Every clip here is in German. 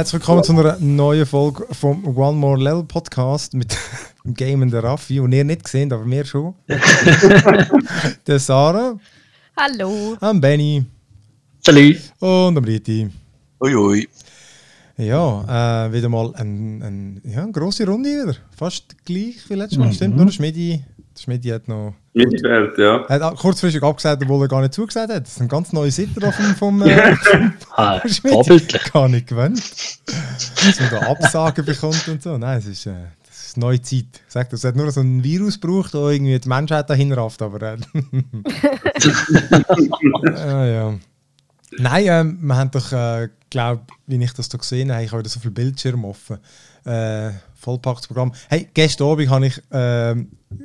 Herzlich willkommen zu einer neuen Folge vom One More Level Podcast mit dem Game und der Raffi, den ihr nicht gesehen aber wir schon. der Sarah. Hallo. Am Benny. Salut. Und am Riti. Uiui. Ja, äh, wieder mal eine ein, ja, eine grosse Runde wieder. Fast gleich wie letztes Mal. Mhm. Stimmt, nur der Schmidi. Der Schmidi hat noch. Fährt, ja. Hat kurzfristig abgesagt, obwohl er gar nicht zugesagt hat. Das ist ein ganz neuer Sitter vom, vom, äh, vom ah, Schmidi. Gar nicht gewöhnt. Dass man da Absagen bekommt und so. Nein, es ist. Äh, das ist neue Zeit. Sagt, es hat nur so ein Virus gebraucht, der irgendwie die Menschheit dahin rafft, aber. Äh, ah, ja. Nein, ähm, wir haben doch, äh, glaube wie ich das da gesehen habe, ich habe wieder so viele Bildschirme offen. Äh, vollpacktes Programm. Hey, gestern Abend habe ich, äh,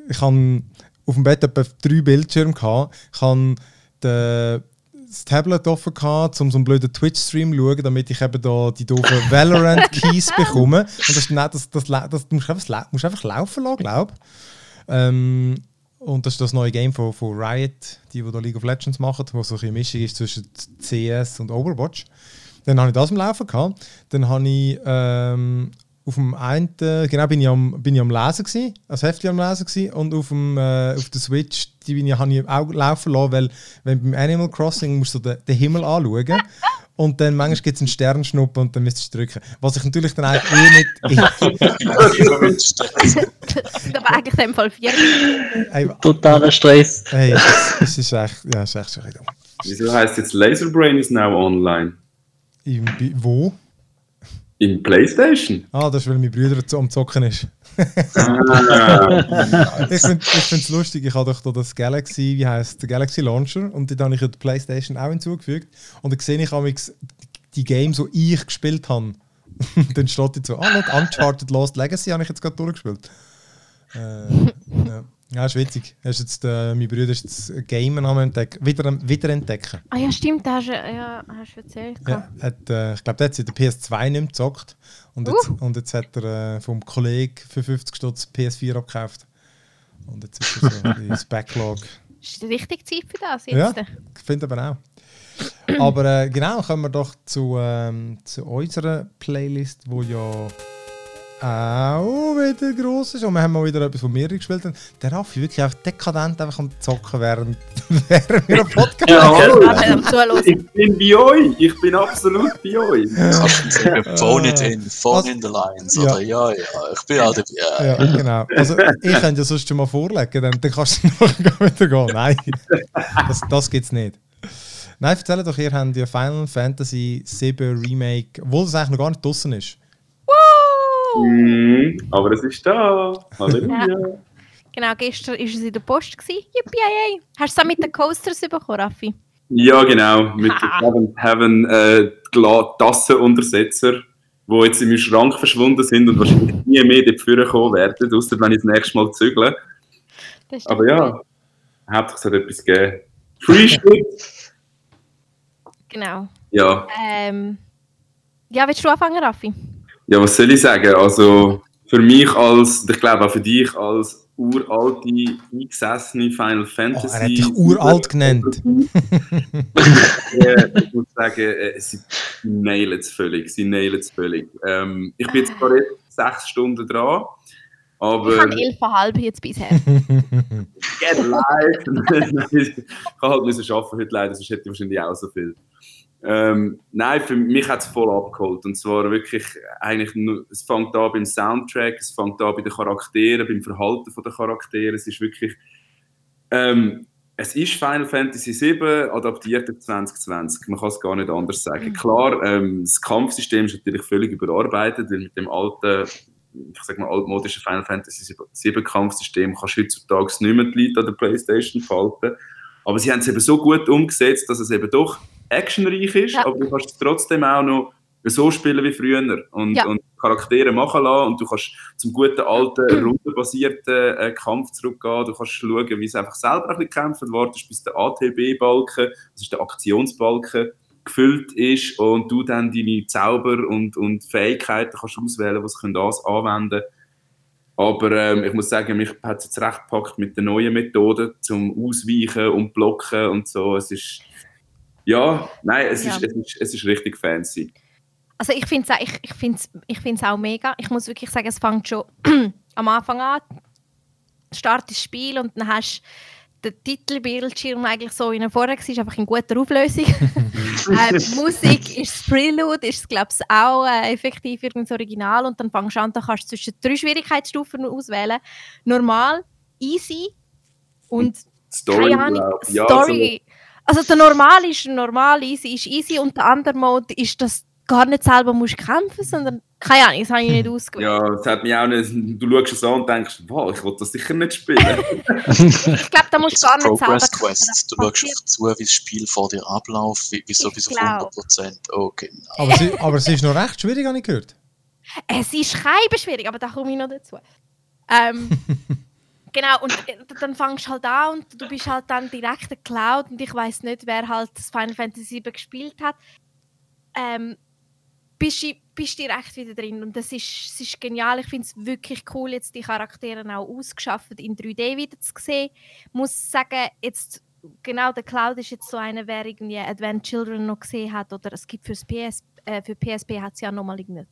ich habe auf dem Bett etwa drei Bildschirme gehabt. Ich habe das Tablet offen gehabt, um so einen blöden Twitch-Stream zu schauen, damit ich eben da die doofen Valorant-Keys bekomme. Und das, das, das, das, das musst, du einfach, musst einfach laufen lassen, glaube ich. Ähm, und das ist das neue Game von, von Riot, die, die da League of Legends machen, wo so eine Mischung ist zwischen CS und Overwatch. Dann habe ich das am Laufen gehabt. Dann habe ich ähm, auf dem einen, genau, bin ich am, bin ich am Lesen gewesen, als Heftchen am Lesen gewesen, und auf, dem, äh, auf der Switch, die bin ich, habe ich auch laufen lassen, weil wenn beim Animal Crossing musst du den, den Himmel anschauen und dann manchmal gibt es einen Sternschnuppen und dann müsstest du drücken. Was ich natürlich dann eigentlich eh nicht... aber eigentlich in dem Fall vier. Hey, Totaler Stress. Hey, das, das ist echt, ja, das ist echt so Wieso heisst jetzt Laserbrain is now online? Im, wo? In PlayStation? Ah, das ist, weil mein Bruder am Zocken ist. ah. ich finde es lustig, ich habe doch da das Galaxy, wie heißt der Galaxy Launcher und dann habe ich die PlayStation auch hinzugefügt und dann sehe ich die Games, die ich gespielt habe. dann steht jetzt so, ah, look, Uncharted Lost Legacy habe ich jetzt gerade durchgespielt. Äh, ja. Ja, ist witzig. Hast jetzt, äh, mein Bruder ist jetzt Gamen am entdecken, wieder, wiederentdecken. Ah ja, stimmt, hast du ja, hast erzählt. Ja, hat, äh, ich glaube, der hat in der PS2 nicht mehr gezockt. Und jetzt, uh. und jetzt hat er äh, vom Kollegen für 50 Stutz PS4 abgekauft. Und jetzt ist er so ins Backlog. Ist die richtige Zeit für das jetzt? Ja, ich finde aber auch. Aber äh, genau, kommen wir doch zu, ähm, zu unserer Playlist, wo ja auch wieder gross ist. Und wir haben mal wieder etwas von mir gespielt. Der Raffi wirklich einfach dekadent einfach am Zocken während, während wir einen Podcast ja, hallo. Ich bin bei euch. Ich bin absolut bei euch. phone it in, phone also, in the lines. Ja. Oder ja, ja, ich bin auch dabei. Ja, genau. Also ich könnte ja sonst schon mal vorlegen, dann, dann kannst du noch wieder gehen. Nein, das, das gibt es nicht. Nein, erzähl doch, ihr habt ja Final Fantasy 7 Remake, obwohl es eigentlich noch gar nicht draußen ist. Mm, aber es ist da. Halleluja. Ja. Genau, gestern war es in der Post. Yippie, Hast du es mit den Coasters bekommen, Raffi? Ja, genau. Mit dem Heaven, Heaven äh, Tassenuntersetzer, die jetzt in meinem Schrank verschwunden sind und wahrscheinlich nie mehr dort kommen werden, außer wenn ich das nächste Mal zügle. Aber ja, hauptsächlich es hat etwas gegeben. Free Shit! Genau. Ja. Ähm, ja, willst du anfangen, Raffi? Ja, was soll ich sagen? Also für mich als, ich glaube auch für dich als uralte, eingesessene Final Fantasy. Oh, er hat dich uralt genannt. ja, ich muss sagen, äh, sie nailen es völlig. Sie nailen es völlig. Ähm, ich bin jetzt gerade sechs Stunden dran. Aber, ich habe elfeinhalb jetzt bisher. Get live! ich kann halt müssen arbeiten heute leider, sonst hätte ich wahrscheinlich auch so viel. Ähm, nein, für mich hat es voll abgeholt. Und zwar wirklich, eigentlich nur, es fängt an beim Soundtrack, es fängt an bei den Charakteren, beim Verhalten der Charaktere. Es ist wirklich, ähm, es ist Final Fantasy VII adaptiert auf 2020. Man kann es gar nicht anders sagen. Mhm. Klar, ähm, das Kampfsystem ist natürlich völlig überarbeitet, weil mit dem alten, ich sag mal, altmodischen Final Fantasy VII Kampfsystem kannst du heutzutage nicht mehr die Leute an der Playstation falten. Aber sie haben es eben so gut umgesetzt, dass es eben doch actionreich ist, ja. aber du kannst es trotzdem auch noch so spielen wie früher und, ja. und Charaktere machen lassen und du kannst zum guten alten, rundenbasierten äh, Kampf zurückgehen. Du kannst schauen, wie es einfach selber ein bisschen kämpft, wartest bis der ATB-Balken, das ist der Aktionsbalken, gefüllt ist und du dann deine Zauber und, und Fähigkeiten kannst auswählen, was sie das anwenden aber ähm, ich muss sagen, mich hat es jetzt recht gepackt mit den neuen Methoden zum Ausweichen und Blocken und so. Es ist ja, nein, es, ja. Ist, es, ist, es ist richtig fancy. Also ich finde es ich, ich find's, ich find's auch mega. Ich muss wirklich sagen, es fängt schon am Anfang an. Start das Spiel und dann hast du den Titelbildschirm eigentlich so er vorher war, einfach in guter Auflösung. äh, Musik ist das Prelude, ist glaube ich auch äh, effektiv das Original und dann fängst du an, da kannst du zwischen drei Schwierigkeitsstufen auswählen. Normal, easy und Story, keine Ahnung, ich. Ja, Story. Also der Normal ist normal, easy ist easy und der andere Mode ist, dass du gar nicht selber musst kämpfen, sondern keine Ahnung, das habe ich nicht ausgewählt. Ja, das hat mich auch nicht. Du schaust es an und denkst, wow, ich will das sicher nicht spielen. Ich glaube, da musst du gar nicht selber Progress kämpfen. Quest. Das Du schaust passiert- einfach zu, wie das Spiel vor dir abläuft, wie, wie so bis auf glaub. 100%. Oh, genau. Aber, es, ist- aber es ist noch recht schwierig, habe ich gehört. Es ist kein schwierig, aber da komme ich noch dazu. Ähm, genau, und äh, dann fängst du halt an und du bist halt dann direkt der Cloud und ich weiß nicht, wer halt das Final Fantasy VII gespielt hat. Ähm, bist du bist direkt wieder drin und das ist, es ist genial. Ich finde es wirklich cool, jetzt die Charaktere auch ausgeschafft in 3D wieder zu sehen. Muss sagen, jetzt genau der Cloud ist jetzt so einer, wer irgendwie Advent Children noch gesehen hat oder es gibt fürs PS, äh, für PSP hat es ja nochmal irgendwie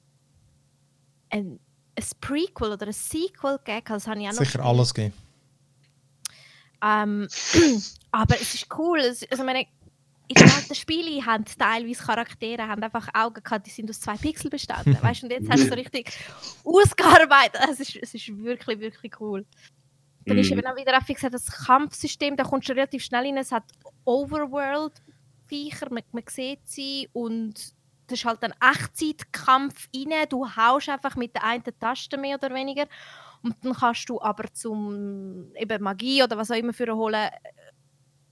ein, ein Prequel oder ein Sequel gegeben, das habe ich auch noch Sicher alles geben. ähm, aber es ist cool. Es, also meine, in den alten Spielen haben teilweise Charaktere haben einfach Augen gehabt, die sind aus zwei Pixel bestanden. Weißt du, und jetzt hast du so richtig ausgearbeitet. Es ist, es ist wirklich, wirklich cool. Dann ist Mhm. eben auch wieder gesagt, das Kampfsystem, da kommst du relativ schnell rein. Es hat Overworld-Viecher, man, man sieht sie und das ist halt ein Echtzeitkampf rein. Du haust einfach mit der einen Taste mehr oder weniger. Und dann kannst du aber zum eben Magie oder was auch immer für holen,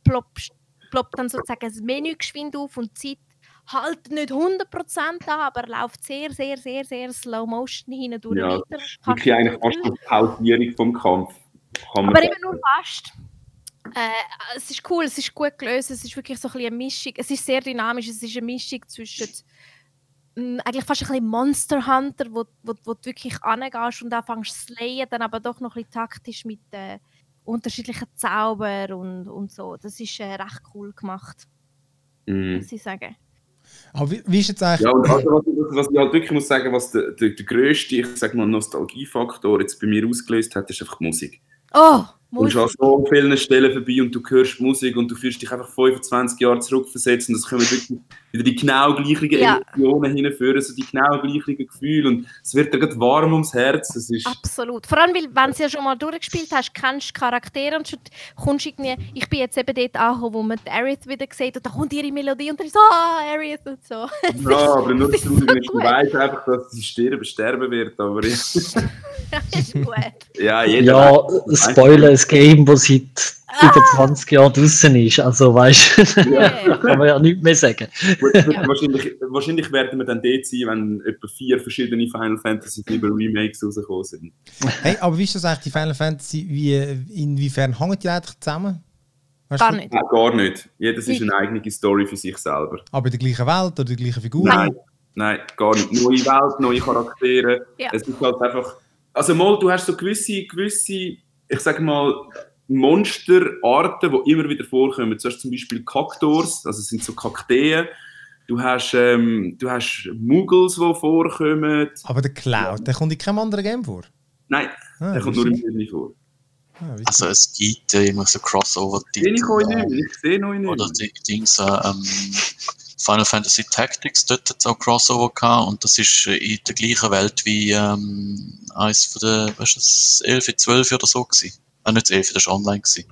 ploppt, ploppt dann sozusagen das Menü geschwind auf und die Zeit halt nicht 100% an, aber läuft sehr, sehr, sehr, sehr slow motion hindurch Ja, weiter. Wirklich eigentlich fast eine Pausierung vom Kampf. Aber eben nur fast. Äh, es ist cool, es ist gut gelöst, es ist wirklich so ein bisschen eine Mischung. Es ist sehr dynamisch, es ist eine Mischung zwischen mh, eigentlich fast ein bisschen Monster Hunter, wo, wo, wo du wirklich angehst und anfängst zu slayen, dann aber doch noch ein bisschen taktisch mit äh, unterschiedlichen Zauber und, und so. Das ist äh, recht cool gemacht, Mhm. muss ich sagen. Aber wie, wie ist jetzt eigentlich... Ja, und also, was, was, was ich halt wirklich muss sagen, was der, der, der grösste, ich sag mal, Nostalgiefaktor jetzt bei mir ausgelöst hat, ist einfach die Musik. Oh, Du bist an so vielen Stellen vorbei und du hörst Musik und du fühlst dich einfach 25 Jahre zurückversetzt und es kommen wirklich wieder die genau gleichen Ja. Emotionen hinführen, so die genau gleichen Gefühle und es wird dir gerade warm ums Herz. Es ist, Absolut. Vor allem, weil, wenn du ja schon mal durchgespielt hast, kennst du Charaktere und schon kommst irgendwie, ich bin jetzt eben dort angekommen, wo man Aerith wieder sieht und da kommt ihre Melodie und dann ist so, ah, Aerith und so. ja, aber nur es das ist so du weißt einfach, dass sie sterben, sterben wird, aber ich, ist gut. ja, jeder Ja, Spoiler, Game, das seit Ah! über 20 Jahren draußen ist. Also, weißt du, Yeah. kann man ja nichts mehr sagen. Gut, wahrscheinlich, wahrscheinlich werden wir dann dort sein, wenn etwa vier verschiedene Final Fantasy VII Remakes rausgekommen sind. Hey, aber wie ist das eigentlich, die Final Fantasy, wie, inwiefern hängen die eigentlich zusammen? Weißt Gar nicht. Nein, gar nicht. Jedes ist eine eigene Story für sich selber. Aber in der gleichen Welt oder die gleichen Figuren? Nein, nein, gar nicht. Neue Welt, neue Charaktere. Ja. Es ist halt einfach. Also mal, du hast so gewisse, gewisse, ich sag mal, Monsterarten, die immer wieder vorkommen. Du hast zum Beispiel Kaktors, also es sind so Kakteen. Du hast, ähm, du hast Muggles, die vorkommen. Aber der Cloud, der kommt in keinem anderen Game vor. Nein, Ah, der kommt nur im. Film vor. Ah. Also es gibt äh, immer so Crossover-Titel. Sehe ich euch äh, nicht, ich sehe euch Oder nicht. die Dings, äh, ähm, Final Fantasy Tactics, dort es auch Crossover gehabt und das ist äh, in der gleichen Welt wie ähm, eins von der, was ist das, 11, 12 oder so gewesen. Ah, nicht das 11, das war online gewesen.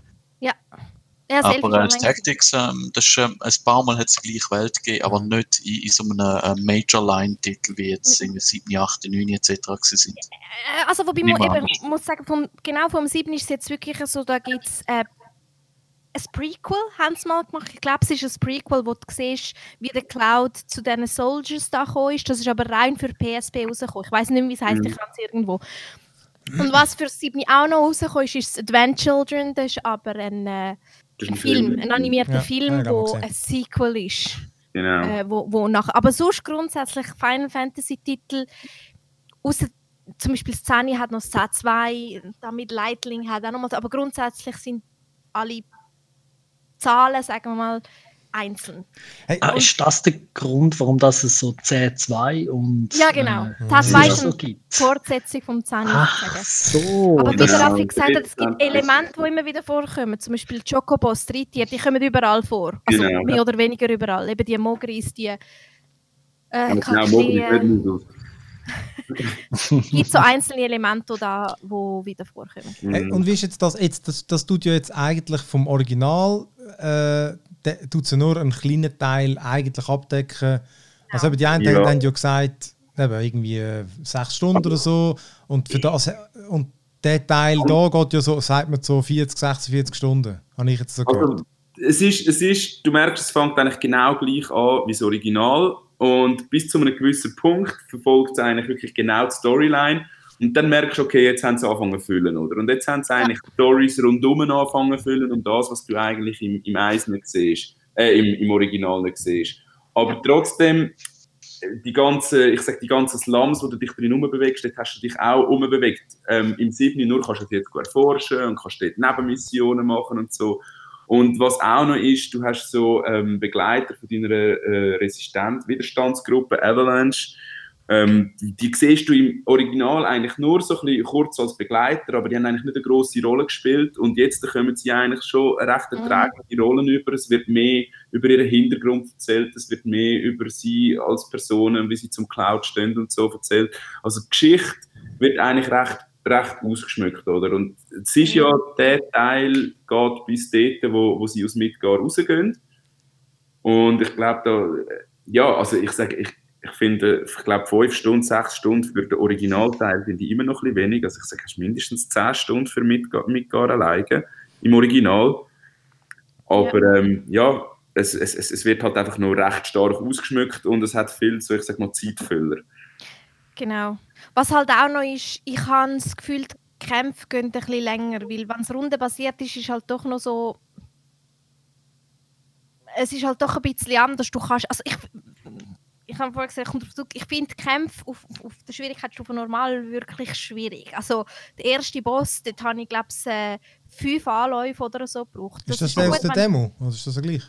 Ja, ist Aber äh, Tactics, ähm, das ist, ähm, ein paar Mal hat es die gleiche Welt gegeben, aber nicht in, in so einem äh, Major-Line-Titel wie jetzt irgendwie 7, 8, 9 etc. sind. Äh, Also, wobei man eben, muss sagen, vom, genau vom 7 ist es jetzt wirklich so, da gibt es äh, ein Prequel, haben sie mal gemacht. Ich glaube, es ist ein Prequel, wo du siehst, wie der Cloud zu diesen Soldiers da gekommen ist. Das ist aber rein für PSP rausgekommen. Ich weiß nicht mehr, wie es heißt, Mhm. ich habe es irgendwo. Und was für 7 auch noch rausgekommen ist, ist Advent Children. Das ist aber ein, äh, ist ein Film, ein animierter Ja, Film, ja, wo ein Sequel ist. Genau. Äh, wo, wo nach, aber sonst grundsätzlich Final Fantasy Titel, außer zum Beispiel Szene hat noch Z2, damit Lightling hat auch noch mal, aber grundsätzlich sind alle Zahlen, sagen wir mal, einzeln. Hey, Ah, ist das der Grund, warum das es so C2 und Ja, genau. äh, Das weißt so gibt? Fortsetzung vom Zahn Ach sagen. so. Aber wie der Ja, Raffi gesagt hat, es das gibt Elemente, die immer wieder vorkommen. Zum Beispiel Chocobos, Reittiere, die kommen überall vor. Also Genau. mehr oder weniger überall. Eben die Mogris, die äh, genau, Kakteen. Es gibt so einzelne Elemente, die da, wo wieder vorkommen. Hey, und wie ist jetzt das? Jetzt, das, das tut ja jetzt eigentlich vom Original, äh, tut ja nur einen kleinen Teil eigentlich abdecken. Also eben die einen Ja. haben, ja gesagt, eben irgendwie äh, sechs Stunden oder so. Und für das und der Teil da geht ja so, sagt man so 40, 46 Stunden. Habe ich jetzt so gehört. Also, es ist, es ist, du merkst, es fängt eigentlich genau gleich an wie das Original und bis zu einem gewissen Punkt verfolgt es eigentlich wirklich genau die Storyline und dann merkst du, okay, jetzt haben sie angefangen zu füllen, oder? Und jetzt haben sie eigentlich Stories rundum angefangen zu füllen und das, was du eigentlich im, im Eis nicht siehst, äh, im, im Original nicht siehst. Aber trotzdem, die ganze, ich sag, die ganzen Slums, wo du dich drin bewegst, dort hast du dich auch umbewegt. Ähm, Im 7. nur kannst du dich jetzt gut erforschen und kannst dort Nebenmissionen machen und so. Und was auch noch ist, du hast so ähm, Begleiter von deiner äh, Resistent-Widerstandsgruppe Avalanche. Ähm, die, siehst du im Original eigentlich nur so ein bisschen kurz als Begleiter, aber die haben eigentlich nicht eine grosse Rolle gespielt. Und jetzt kommen sie eigentlich schon recht erträgliche Rollen über. Es wird mehr über ihren Hintergrund erzählt, es wird mehr über sie als Personen, wie sie zum Cloud stehen und so erzählt. Also die Geschichte wird eigentlich recht recht ausgeschmückt, oder? Und es ist ja, der Teil geht bis dort, wo, wo sie aus Midgar rausgehen. Und ich glaube da, ja, also ich sage, ich, ich finde, ich glaube fünf Stunden, sechs Stunden für den Originalteil finde ich immer noch ein bisschen wenig. Also ich sage, hast mindestens zehn Stunden für Midgar, Midgar alleine im Original. Aber ähm, ja, es, es, es wird halt einfach nur recht stark ausgeschmückt und es hat viel, so ich sag mal, Zeitfüller. Genau. Was halt auch noch ist, ich habe das Gefühl, die Kämpfe gehen ein bisschen länger, weil wenn es rundenbasiert ist, ist halt doch noch so... Es ist halt doch ein bisschen anders. Du kannst... Also ich, ich habe vorhin gesagt, kommt ich finde die Kämpfe auf, auf, der Schwierigkeitsstufe normal wirklich schwierig. Also der erste Boss, dort habe ich glaube ich äh, fünf Anläufe oder so gebraucht. ist das schon der aus der Demo? Oder ist das der gleich?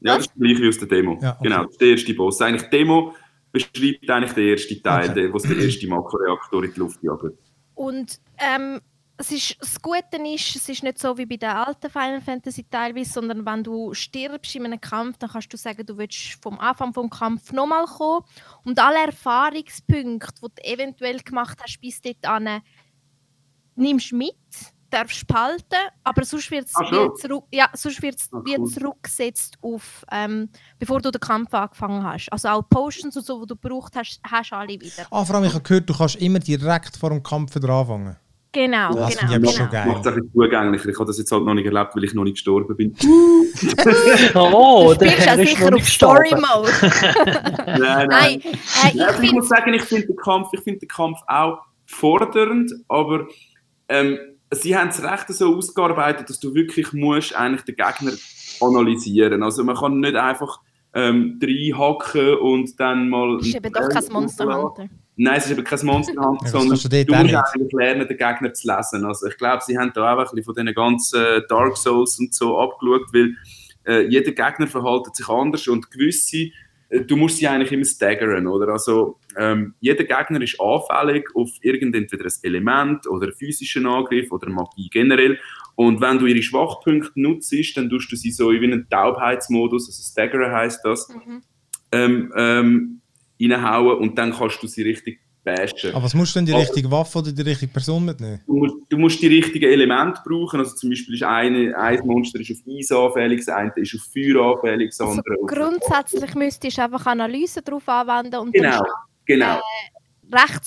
Ja, das ist gleich wie aus der Demo. Ja, okay. Genau, das ist der erste Boss. Eigentlich die Demo beschreibt eigentlich den ersten Teil, Okay. der, wo es der erste Makroreaktor in die Luft jagt. Und ähm, es ist, das Gute ist, es ist nicht so wie bei den alten Final Fantasy teilweise, sondern wenn du stirbst in einem Kampf, dann kannst du sagen, du willst vom Anfang vom Kampf nochmal kommen und alle Erfahrungspunkte, die du eventuell gemacht hast bis dahin, nimmst mit, darfst behalten, aber sonst wird es Ach so. zurück, ja, sonst wird's wieder cool. zurückgesetzt auf, ähm, bevor du den Kampf angefangen hast. Also auch Potions und so, die du gebraucht hast, hast du alle wieder. Ah, vor allem, ich habe gehört, du kannst immer direkt vor dem Kampf wieder anfangen. Genau, Das genau, ich genau. schon geil. Macht es ein bisschen zugänglicher. Ich habe das jetzt halt noch nicht erlebt, weil ich noch nicht gestorben bin. Oh, Du spielst ja ist sicher auf nicht Story gestorben. Mode. nein, Nein, äh, ich aber ich muss sagen, ich finde den Kampf, ich finde den Kampf auch fordernd, aber ähm, sie haben es recht so ausgearbeitet, dass du wirklich musst eigentlich den Gegner analysieren. Also man kann nicht einfach ähm, reinhacken und dann mal. das ist eben doch kein Monster Hunter. Nein, es ist eben kein Monster Hunter, das sondern du musst eigentlich lernen, den Gegner zu lesen. Also ich glaube, sie haben da auch ein bisschen von diesen ganzen Dark Souls und so abgeschaut, weil äh, jeder Gegner verhaltet sich anders und gewisse, äh, du musst sie eigentlich immer staggern, oder? Also ähm, jeder Gegner ist anfällig auf irgendein entweder ein Element oder einen physischen Angriff oder Magie generell. Und wenn du ihre Schwachpunkte nutzt, dann tust du sie so in einen Taubheitsmodus, also Staggern heißt das, Mhm. ähm, ähm, reinhauen und dann kannst du sie richtig bashen. Aber was musst du denn die Aber- richtige Waffe oder die richtige Person mitnehmen? Du musst, du musst die richtigen Elemente brauchen. Also zum Beispiel ist eine, ein Monster ist auf Eis anfällig, das eine ist auf Feuer anfällig, das Also andere auf... grundsätzlich müsstest du einfach Analyse darauf anwenden und Genau, dann genau. rechts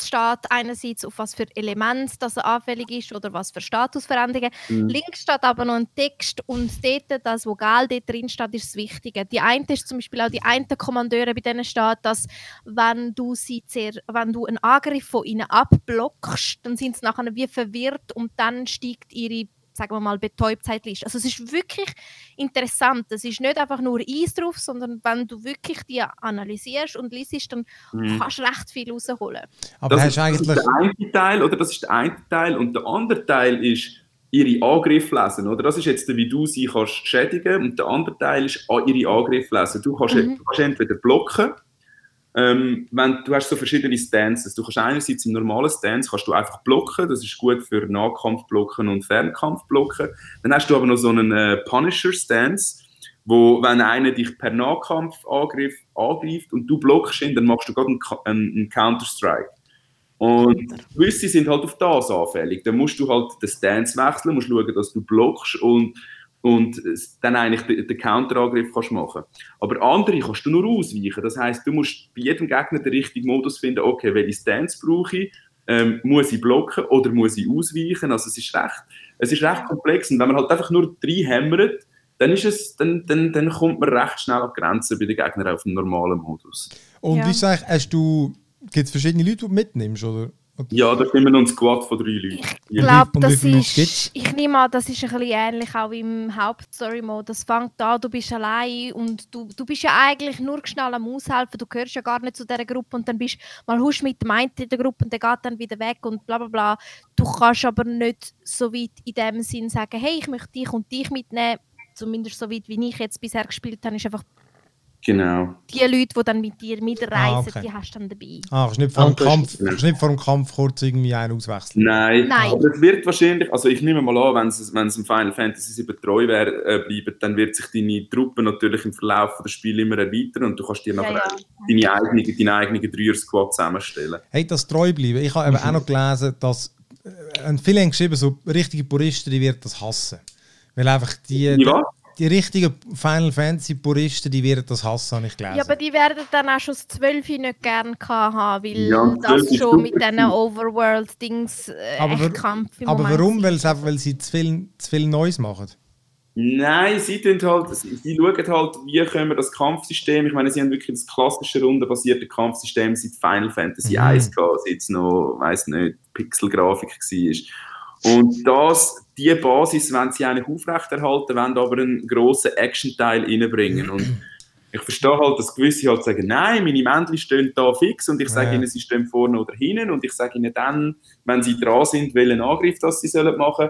steht einerseits, auf was für Element das er anfällig ist oder was für Statusveränderungen. Mhm. Links steht aber noch ein Text und dort, das Vogal dort drin steht, ist das Wichtige. Die eine ist zum Beispiel auch die eine Kommandeure, bei denen steht, dass wenn du sie sehr, wenn du einen Angriff von ihnen abblockst, dann sind sie nachher wie verwirrt und dann steigt ihre sagen wir mal, Betäubtheitsliste. Also es ist wirklich interessant. Es ist nicht einfach nur Eis drauf, sondern wenn du wirklich die analysierst und liest, dann Mhm. kannst du recht viel rausholen. Aber Das, hast ist, du das eigentlich. ist der eine Teil, oder? Das ist der eine Teil. Und der andere Teil ist, ihre Angriffe lesen, oder? Das ist jetzt, wie du sie kannst schädigen und der andere Teil ist ihre Angriffe lesen. Du kannst, Mhm. du kannst entweder blocken, ähm, wenn, du hast so verschiedene Stances. Du kannst einerseits im normalen Stance kannst du einfach blocken, das ist gut für Nahkampfblocken und Fernkampfblocken. Dann hast du aber noch so einen äh, Punisher-Stance, wo, wenn einer dich per Nahkampfangriff angreift und du blockst ihn, dann machst du gerade einen, einen, einen Counter-Strike. Und gewisse sind halt auf das anfällig. Dann musst du halt den Stance wechseln, musst schauen, dass du blockst und, und dann eigentlich den, den Counterangriff kannst machen. Aber andere kannst du nur ausweichen. Das heißt, du musst bei jedem Gegner den richtigen Modus finden, okay, welche Stance brauche ich, ähm, muss ich blocken oder muss ich ausweichen. Also es ist recht, es ist recht komplex. Und wenn man halt einfach nur reinhämmert, dann, ist es, dann, dann, dann kommt man recht schnell an die Grenzen bei den Gegnern auf dem normalen Modus. Und Ja. es eigentlich, hast du, gibt es verschiedene Leute, die du mitnimmst? Oder? Ja, da noch ein Squad von drei Leuten. Ich glaube, das ist. Ich nehme an, das ist ein bisschen ähnlich auch im Hauptstory-Mode. Das fängt an, du bist allein und du, du bist ja eigentlich nur schnell am Aushelfen. Du gehörst ja gar nicht zu dieser Gruppe und dann bist mal husch mit dem einen in der Gruppe und der geht dann wieder weg und bla bla bla. Du kannst aber nicht so weit in dem Sinn sagen, hey, ich möchte dich und dich mitnehmen. Zumindest so weit, wie ich jetzt bisher gespielt habe, ist einfach Genau. die Leute, die dann mit dir mitreisen, Ah, okay. die hast du dann dabei. Ah, kannst nicht vor dem Ah, das Kampf, kannst nicht vor dem Kampf kurz irgendwie einen auswechseln? Nein, Nein. aber es wird wahrscheinlich, also ich nehme mal an, wenn es, wenn es im Final Fantasy 7 treu wär, äh, bleibt, dann wird sich deine Truppe natürlich im Verlauf des Spiels immer erweitern und du kannst dir nachher ja. deine eigene, deine eigene Dreier-Squad zusammenstellen. Hey, das treu bleiben. Ich habe eben auch noch gelesen, dass äh, viele haben geschrieben, so richtige Puristen, die werden das hassen. Weil einfach die, Wie was? Die richtigen Final Fantasy Puristen, die werden das hassen, habe ich gelesen. Ja, aber die werden dann auch schon das 12 nicht gerne haben, weil Ja, und 12 das schon mit diesen Overworld-Dings äh, Aber Kampf im aber Moment warum? Weil, es einfach, weil sie zu viel, zu viel Neues machen. Nein, sie, tun halt, sie, sie schauen halt, wie können wir das Kampfsystem, ich meine, sie haben wirklich das klassische rundenbasierte Kampfsystem seit Final Fantasy Mhm. 1 gehabt, seit es noch, weiß nicht, Pixelgrafik war. Und das, die Basis wollen sie eigentlich aufrechterhalten, wollen aber einen grossen Action-Teil reinbringen. Und ich verstehe halt, dass gewisse halt sagen, nein, meine Männchen stehen da fix und ich sage Ja. ihnen, sie stehen vorne oder hinten und ich sage ihnen dann, wenn sie dran sind, welchen Angriff das sie sollen machen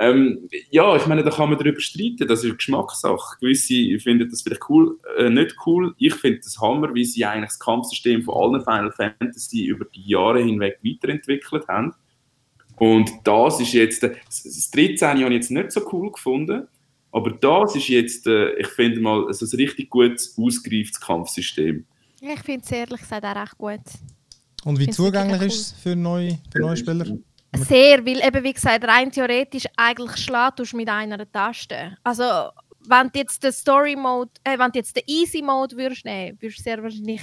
ähm, ja, ich meine, da kann man darüber streiten, das ist Geschmackssache. Gewisse finden das vielleicht cool, äh, nicht cool. Ich finde das Hammer, wie sie eigentlich das Kampfsystem von allen Final Fantasy über die Jahre hinweg weiterentwickelt haben. Und das ist jetzt, äh, das- das 13 habe ich jetzt nicht so cool gefunden, aber das ist jetzt, äh, ich finde mal, also ein richtig gutes, ausgereiftes Kampfsystem. Ja, Ich finde es ehrlich gesagt auch recht gut. Und wie Find's zugänglich ist es für neue, für neue Spieler? Sehr, weil eben wie gesagt, rein theoretisch eigentlich schlägt du mit einer Taste. Also wenn du jetzt den Story Mode, äh, wenn du jetzt den Easy Mode würdest nehmen, würdest du sehr wahrscheinlich,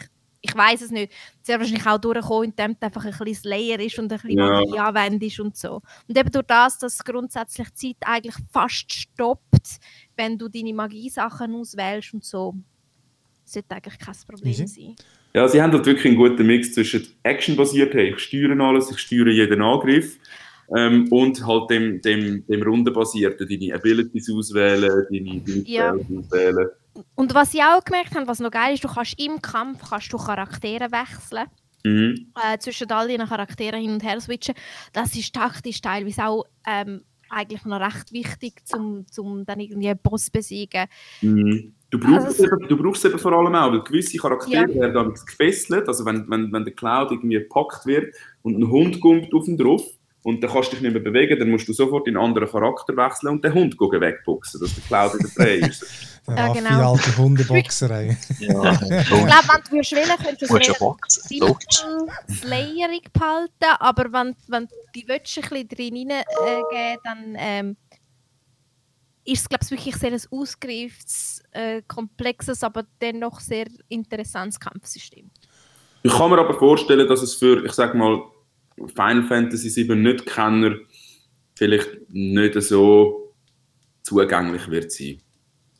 ich weiß es nicht, sehr wahrscheinlich auch durchkommen, indem du einfach ein bisschen Slayer ist und ein bisschen Ja. Magie anwendest und so. Und eben durch das, dass grundsätzlich die Zeit eigentlich fast stoppt, wenn du deine Magiesachen auswählst und so, sollte eigentlich kein Problem Easy. sein. Ja, sie haben halt wirklich einen guten Mix zwischen actionbasiert, hey, ich steuere alles, ich steuere jeden Angriff, ähm, und halt dem, dem, dem rundenbasierten, deine Abilities auswählen, deine, deine Ja. Auswählen. Und was ich auch gemerkt habe, was noch geil ist, du kannst im Kampf kannst du Charaktere wechseln. Mhm. äh, zwischen all deinen Charakteren hin und her switchen. Das ist taktisch teilweise auch ähm, eigentlich noch recht wichtig, um zum dann irgendwie einen Boss besiegen. Mhm. Du, brauchst Also eben, du brauchst eben vor allem auch, weil gewisse Charaktere Ja. werden damit gefesselt, also wenn, wenn, wenn der Cloud irgendwie gepackt wird und ein Hund kommt auf ihn drauf und dann kannst du dich nicht mehr bewegen, dann musst du sofort in einen anderen Charakter wechseln und den Hund wegboxen, dass der Cloud wieder frei ist. Der Ja, Raffi, genau. alte Hundeboxer. ey. Ja, Ich glaube, wenn du würdest wählen, könntest du es. Slayerig behalten, aber wenn, wenn die Wünsche ein bisschen drin reingeben, dann ähm, ist es, glaube ich, wirklich sehr ein ausgereiftes, äh, komplexes, aber dennoch sehr interessantes Kampfsystem. Ich kann mir aber vorstellen, dass es für, ich sag mal, Final Fantasy 7 Nicht-Kenner vielleicht nicht so zugänglich wird sein.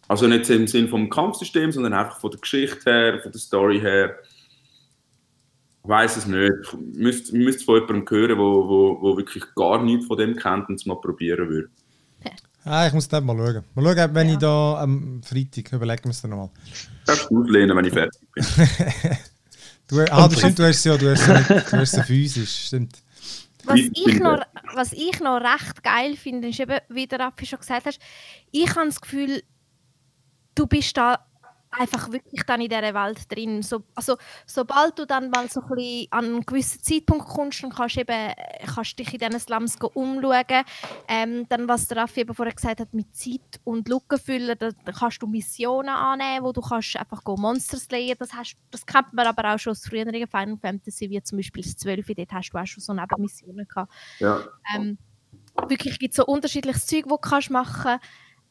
Also nicht im Sinn vom Kampfsystem, sondern einfach von der Geschichte her, von der Story her. Ich weiß es nicht. Ich müsste, müsste von jemandem hören, wo, wo, wo wirklich gar nichts von dem kennt und es mal probieren würde. Ah, ich muss das mal schauen. Mal schauen, wenn Ja. ich da am Freitag überlegen wir es dann nochmal. Darfst du auslehnen, wenn ich fertig bin. Du, ah, das stimmt, du hast es ja, du hast es du hast es physisch, stimmt. Was ich, noch, was ich noch recht geil finde, ist eben, wie der Raffi schon gesagt hast, ich habe das Gefühl, du bist da einfach wirklich dann in dieser Welt drin. So, also, sobald du dann mal so ein bisschen an einen gewissen Zeitpunkt kommst, dann kannst du eben, kannst dich in diesen Slums umschauen. Ähm, dann, was der Raffi eben vorher gesagt hat, mit Zeit und Lücken füllen, da, da kannst du Missionen annehmen, wo du kannst einfach go Monster slayen. Das, hast, das kennt man aber auch schon aus früheren Final Fantasy, wie zum Beispiel das 12. Dort hast du auch schon so Nebenmissionen gehabt. Ja. Ähm, wirklich gibt es so unterschiedliches Zeug, das du kannst machen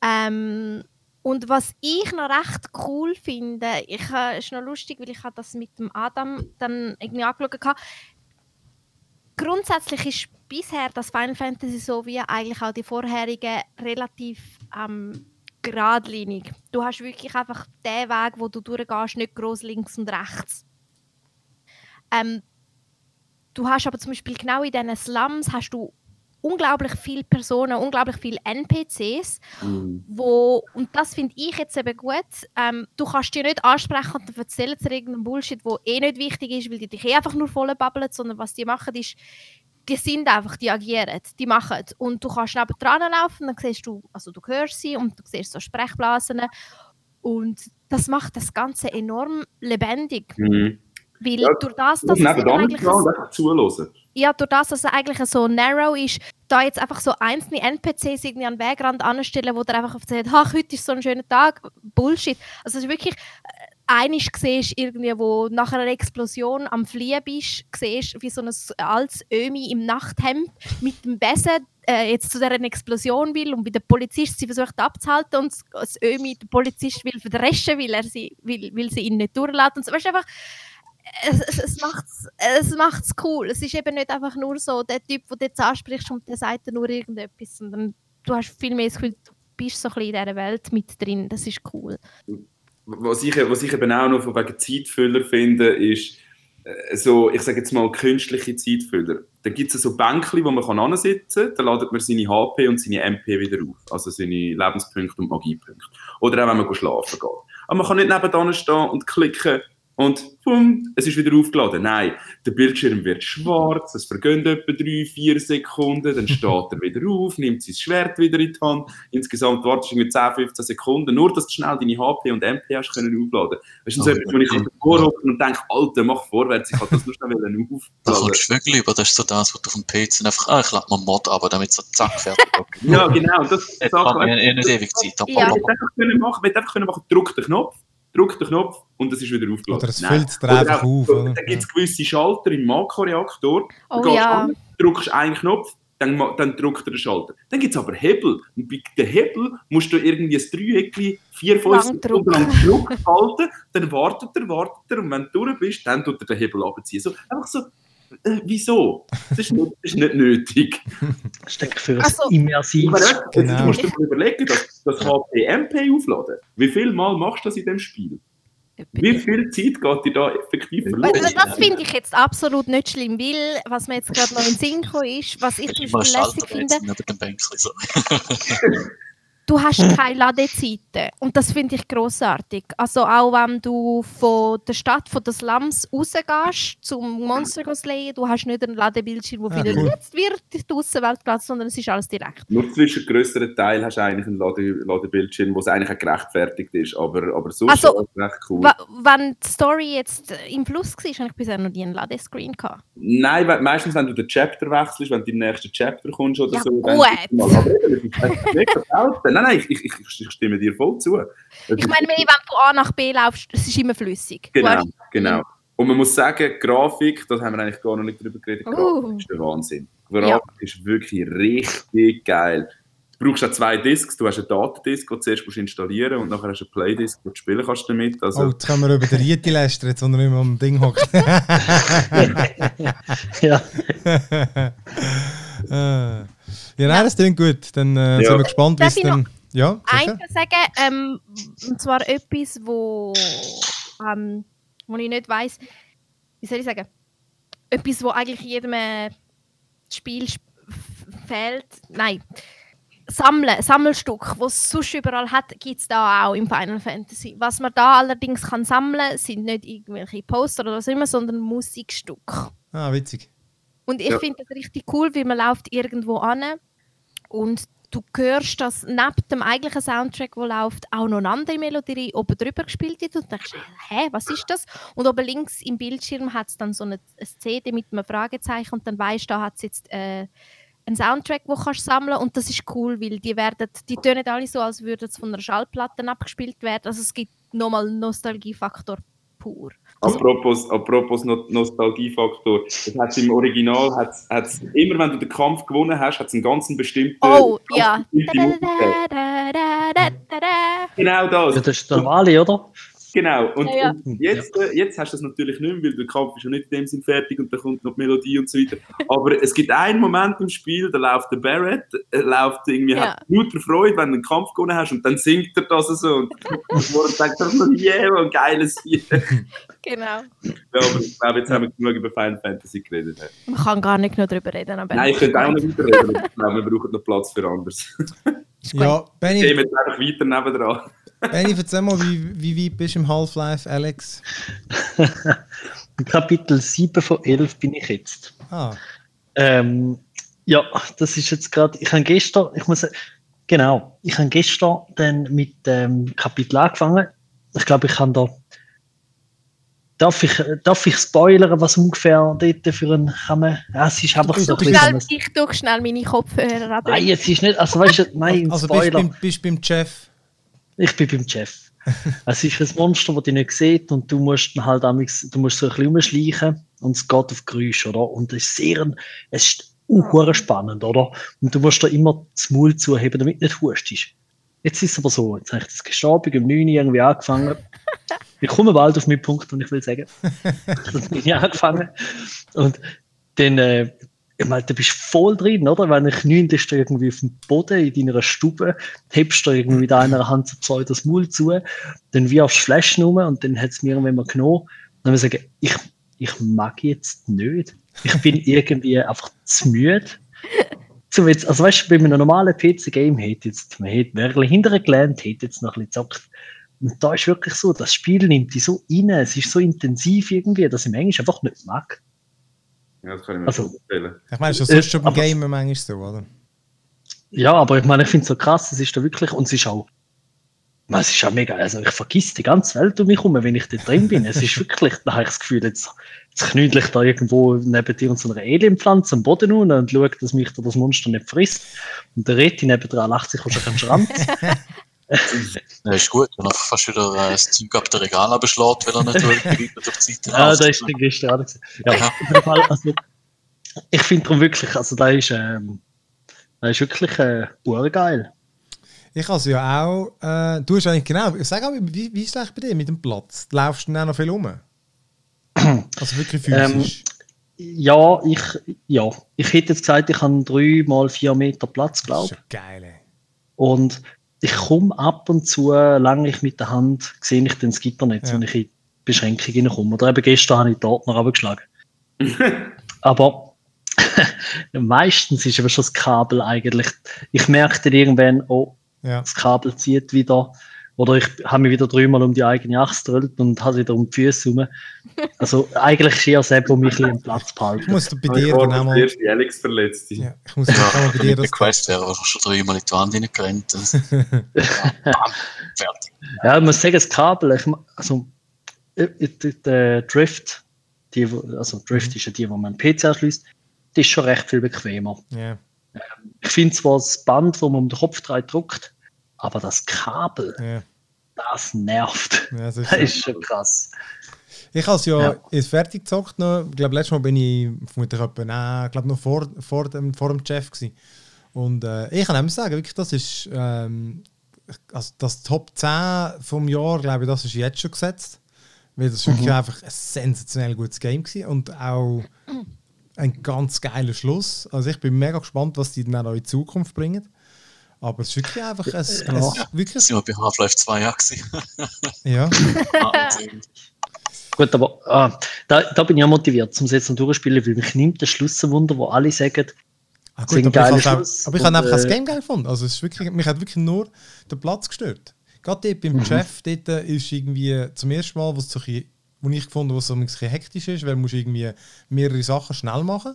ähm, Und was ich noch recht cool finde, ich, äh, ist noch lustig, weil ich das mit dem Adam dann irgendwie angeschaut habe. Grundsätzlich ist bisher das Final Fantasy so wie eigentlich auch die vorherigen relativ ähm, geradlinig. Du hast wirklich einfach den Weg, wo du durchgehst, nicht groß links und rechts. Ähm, du hast aber zum Beispiel genau in diesen Slums hast du unglaublich viele Personen, unglaublich viele NPCs, Mhm. wo, und das finde ich jetzt eben gut, ähm, du kannst dir nicht ansprechen und dann erzählen sie irgendeinen Bullshit, der eh nicht wichtig ist, weil die dich eh einfach nur voll babbeln, sondern was die machen ist, die sind einfach, die agieren, die machen. Und du kannst neben dran laufen, dann siehst du, also du hörst sie und du siehst so Sprechblasen und das macht das Ganze enorm lebendig, Mhm. weil Ja, durch das, Du dass musst es eben nebenan eigentlich stehen und einfach zuhören. Ja, durch das, dass es eigentlich so narrow ist, da jetzt einfach so einzelne NPCs irgendwie an den Wegrand anstellen, wo der einfach erzählt, ach, heute ist so ein schöner Tag, Bullshit. Also es ist wirklich, äh, einisch siehst irgendwie, wo nach einer Explosion am Fliehen bist, siehst wie so ein altes Ömi im Nachthemd mit dem Besen äh, jetzt zu dieser Explosion will und wie der Polizist sie versucht abzuhalten und das- Ömi, der Polizist will verdreschen, weil, er sie, will, will sie ihn nicht durchlässt und so. Weißt, einfach, es, es, es macht's, es macht's cool. Es ist eben nicht einfach nur so der Typ, den du jetzt ansprichst und der sagt nur irgendetwas, sondern du hast viel mehr das Gefühl, du bist so ein bisschen in dieser Welt mit drin. Das ist cool. Was ich, was ich eben auch noch von wegen Zeitfüller finde, ist äh, so, ich sage jetzt mal, künstliche Zeitfüller. Da gibt es so Bänkchen, wo man ansitzen kann, da ladet man seine HP und seine MP wieder auf, also seine Lebenspunkte und Magiepunkte. Oder auch, wenn man schlafen geht. Aber man kann nicht nebenan stehen und klicken und bumm, es ist wieder aufgeladen. Nein, der Bildschirm wird schwarz, es vergehen etwa drei, vier Sekunden, dann steht er wieder auf, nimmt sein Schwert wieder in die Hand. Insgesamt wartest du irgendwie 10, 15 Sekunden, nur dass du schnell deine HP und MP hast können aufladen. Das ist so etwas, wo ich davor und denke, Alter, mach vorwärts, ich kann das nur schnell Da aufladen. kommst du wirklich über, das ist so das, was du auf dem PC einfach, ah, ich lade mal Mod aber damit so zack, fertig. Okay. Ja, genau. Das Jetzt Sache, kann man ja nicht ewig Zeit. Ja. Man hätte einfach können machen, einfach können machen, drück den Knopf, drück den Knopf und es ist wieder aufgeladen. Oder es füllt Oder einfach auch, auf. Oder? Da gibt es gewisse Schalter im Makroreaktor. Oh du gehst ja. an, drückst einen Knopf, dann, dann drückt er den Schalter. Dann gibt es aber Hebel. Und bei den Hebel musst du irgendwie ein Dreieckchen, vier, fünf Sekunden lang Druck halten, dann wartet er, wartet er und wenn du durch bist, dann tut er den Hebel abziehen. So, einfach so, äh, wieso? Das ist nicht, das ist nicht nötig. Das ich, für Also- jetzt, Genau. du musst dir mal überlegen, dass das HP-MP aufladen. Wie viel Mal machst du das in dem Spiel? Wie viel Zeit geht dir da effektiv verloren? weil Das finde ich jetzt absolut nicht schlimm, weil, was mir jetzt gerade noch in den Sinn gekommen ist, was ich zum Beispiel lässig finde, du hast keine Ladezeiten. Und das finde ich großartig. Also auch wenn du von der Stadt, von den Slums rausgehst, zum Monster slayen, du hast nicht einen Ladebildschirm, wo Ah, wieder cool. jetzt wird die Außenweltplatz, sondern es ist alles direkt. Nur zwischen größeren Teil hast du eigentlich einen Lade Ladebildschirm, wo es eigentlich auch gerechtfertigt ist. Aber, aber sonst Also, ist es recht cool. Wenn die Story jetzt im Fluss war, habe ich bisher noch nie einen Ladescreen gehabt. Nein, we- meistens, wenn du den Chapter wechselst, wenn du im nächsten Chapter kommst oder Ja, so. gut. dann- Aber das. Nein, nein, ich, ich, ich, stimme dir voll zu. Es Ich meine, wenn du A nach B laufst, es ist immer flüssig. Genau, genau. Und man muss sagen, Grafik, das haben wir eigentlich gar noch nicht drüber geredet, Grafik Uh. ist der Wahnsinn. Grafik ist wirklich richtig geil. Du brauchst auch zwei Discs, du hast einen Datadisk, den du zuerst musst installieren und nachher hast du einen Playdisc, wo du spielen kannst damit. Also, Oh, jetzt können wir über den Rieti lästern, jetzt, wo er nicht mehr am Ding hockt. Ja, ja, nein, das klingt gut. Dann äh, Ja. sind wir gespannt, wie es ich dann. Ja, sicher. Sagen, ähm, und zwar etwas, wo, ähm, wo ich nicht weiß, wie soll ich sagen, etwas, wo eigentlich jedem äh, Spiel sp- fehlt. Nein. Sammeln, Sammelstück, was es sonst überall hat, gibt es da auch im Final Fantasy. Was man da allerdings kann sammeln, sind nicht irgendwelche Poster oder was immer, sondern Musikstücke. Ah, witzig. Und ich Ja. finde das richtig cool, weil man läuft irgendwo an und du hörst, dass neben dem eigentlichen Soundtrack, der läuft, auch noch eine andere Melodie oben drüber gespielt wird und denkst, hä, was ist das? Und oben links im Bildschirm hat es dann so eine, eine CD mit einem Fragezeichen und dann weißt du, da hat es jetzt äh, einen Soundtrack, den kannst du sammeln und das ist cool, weil die werden, die tönen alle so, als würden sie von einer Schallplatte abgespielt werden. Also es gibt nochmal Nostalgiefaktor pur. Apropos, apropos No- Nostalgiefaktor, das hat's im Original, hat's, hat's, immer wenn du den Kampf gewonnen hast, hat es einen ganzen bestimmten... Oh, ganz ja. Genau das. Ja, das ist der normale, oder? Genau, und, Ja, ja. und jetzt, äh, jetzt hast du das natürlich nicht mehr, weil der Kampf ist ja nicht in dem Sinn fertig und da kommt noch die Melodie und so weiter. Aber es gibt einen Moment im Spiel, da läuft der Barrett, äh, läuft irgendwie, Ja. hat lauter Freude, wenn du einen Kampf gewonnen hast und dann singt er das so und und sagt er so, yeah, ein geiles Lied. Ja, Genau. aber ich glaube, jetzt haben wir genug über Final Fantasy geredet. Man kann gar nicht noch darüber reden. Aber Nein, ich könnte auch noch weiterreden, aber ich glaube, wir brauchen noch Platz für anderes. Ja, Benny, Gehen wir jetzt einfach weiter nebendran. Benny, erzähl mal, wie, wie weit bist du im Half-Life, Alex? Im Kapitel 7 von 11 bin ich jetzt. Ah, Ähm, ja, das ist jetzt gerade, ich habe gestern, ich muss, genau, ich habe gestern dann mit dem Kapitel angefangen. Ich glaube, ich kann da, darf ich, darf ich spoilern, was ungefähr dort für ein, kann man, ja, es ist einfach so ein Ich bisschen, ich tue schnell meine Kopfhörer ab. nein, es ist nicht, also weißt du, nein, also bist du Spoiler. beim, bist beim Chef. Ich bin beim Chef. es ist ein Monster, das dich nicht sieht und du musst halt du musst so ein bisschen rumschleichen und es geht auf Geräusche, oder? Und es ist sehr, es ist unhure spannend, oder? Und du musst da immer das Maul zuheben, damit du nicht hustest. Jetzt ist es aber so, jetzt habe ich das gestern Abend um 9 Uhr irgendwie angefangen. Ich komme bald auf meinen Punkt, und ich will sagen. ich angefangen. Und dann, äh, ich meine, du bist voll drin, oder? Wenn ich neun bist du irgendwie auf dem Boden in deiner Stube, hebst du irgendwie mit einer Hand so zwei das Maul zu, dann wirfst du Flaschen um und dann hat es mir irgendwann mal genommen. Dann haben wir sagen, ich, ich mag jetzt nicht. Ich bin irgendwie einfach zu müde. So jetzt, also weißt du, bei einem normalen PC-Game hätte jetzt, man hätte wirklich hinterher gelernt, hätte jetzt noch ein bisschen gezockt. Und da ist wirklich so, das Spiel nimmt dich so rein, es ist so intensiv irgendwie, dass ich manchmal einfach nicht mag. Ja, das kann ich mir Also- schon vorstellen. Ich meine, Äh, sonst schon beim aber- Gamer manchmal so, oder? Ja, aber ich meine, ich finde es so krass, es ist da wirklich, und es ist auch, man, es ist ja mega, also ich vergiss die ganze Welt um mich herum, wenn ich da drin bin. Es ist wirklich, da habe ich das Gefühl, jetzt, jetzt knüdel ich da irgendwo neben dir und so einer Alienpflanze am Boden und schaue, dass mich da das Monster nicht frisst. Und der Reti nebendran lacht sich schon am Schrank. Ja, ist gut, wenn er fast wieder äh, das Zeug ab der Regal abschlägt, weil er nicht durch die Zeit Ja, da ist der gestern auch gesehen. Ja, Ja. auf jeden Fall, also, ich finde darum wirklich, also da ist, ähm, da ist wirklich äh, urgeil. Ich also ja auch, äh, du hast eigentlich genau, sag auch, wie, wie ist es eigentlich bei dir mit dem Platz? Laufst du denn auch noch viel rum? Also wirklich Ähm, physisch? Ja, ich, ja, ich hätte jetzt gesagt, ich habe drei mal vier Meter Platz, das glaube ist ja geil, ey. Und ich komme ab und zu, lange ich mit der Hand, sehe ich dann das Gitternetz, Ja. wenn ich in die Beschränkung hineinkomme. Oder eben gestern habe ich die Ordner abgeschlagen. Aber meistens ist aber schon das Kabel eigentlich, ich merke dann irgendwann, oh, Ja. das Kabel zieht wieder. Oder ich habe mich wieder dreimal um die eigene Achse gedrückt und habe wieder um die Füße rum. Also eigentlich ist eher das, wo mich ein bisschen am Platz Ich behalten. muss da bei Ich dir das auch mal, erste Alex verletzt. ja, ich muss auch mal bei dir Mit der das Quest wäre er schon dreimal in die Wand reingerannt. Das- Ja, bam, Fertig. Ja, ich muss sagen, das Kabel, ich, also der Drift, die, also Drift ist ja die, wo man einen PC anschließt, die ist schon recht viel bequemer. Ja, Ich finde zwar das Band, wo man um den Kopf dran drückt, aber das Kabel, ja, das nervt. ja, das ist Das ist schon krass. Ich habe es ja, Ja. jetzt fertig gezockt noch. Ich glaube, letztes Mal bin ich vermutlich etwa, äh, glaub, noch vor, vor, dem, vor dem Chef gewesen. Und äh, ich kann eben sagen, wirklich, das ist ähm, also das Top 10 vom Jahr, glaube ich, das ist jetzt schon gesetzt. Weil das wirklich einfach ein sensationell gutes Game war und auch ein ganz geiler Schluss. Also ich bin mega gespannt, was die dann auch in Zukunft bringen. Aber es ist wirklich einfach ein, es ist wirklich, sind wir bei Half-Life 2 auch gewesen. ja, Wahnsinn. Gut, aber ah, da, da bin ich auch motiviert, zum jetzt noch durchspielen, weil mich nimmt das Schlusswunder, wo alle sagen, Ah, gut, ein aber ich, auch, Schluss. aber ich habe einfach das äh, Game geil gefunden. Also es ist wirklich, mich hat wirklich nur der Platz gestört. Gerade dort beim Mhm. Chef, dort ist irgendwie zum ersten Mal, so ein bisschen- wo ich gefunden habe, wo es so ein bisschen hektisch ist, weil du musst irgendwie mehrere Sachen schnell machen.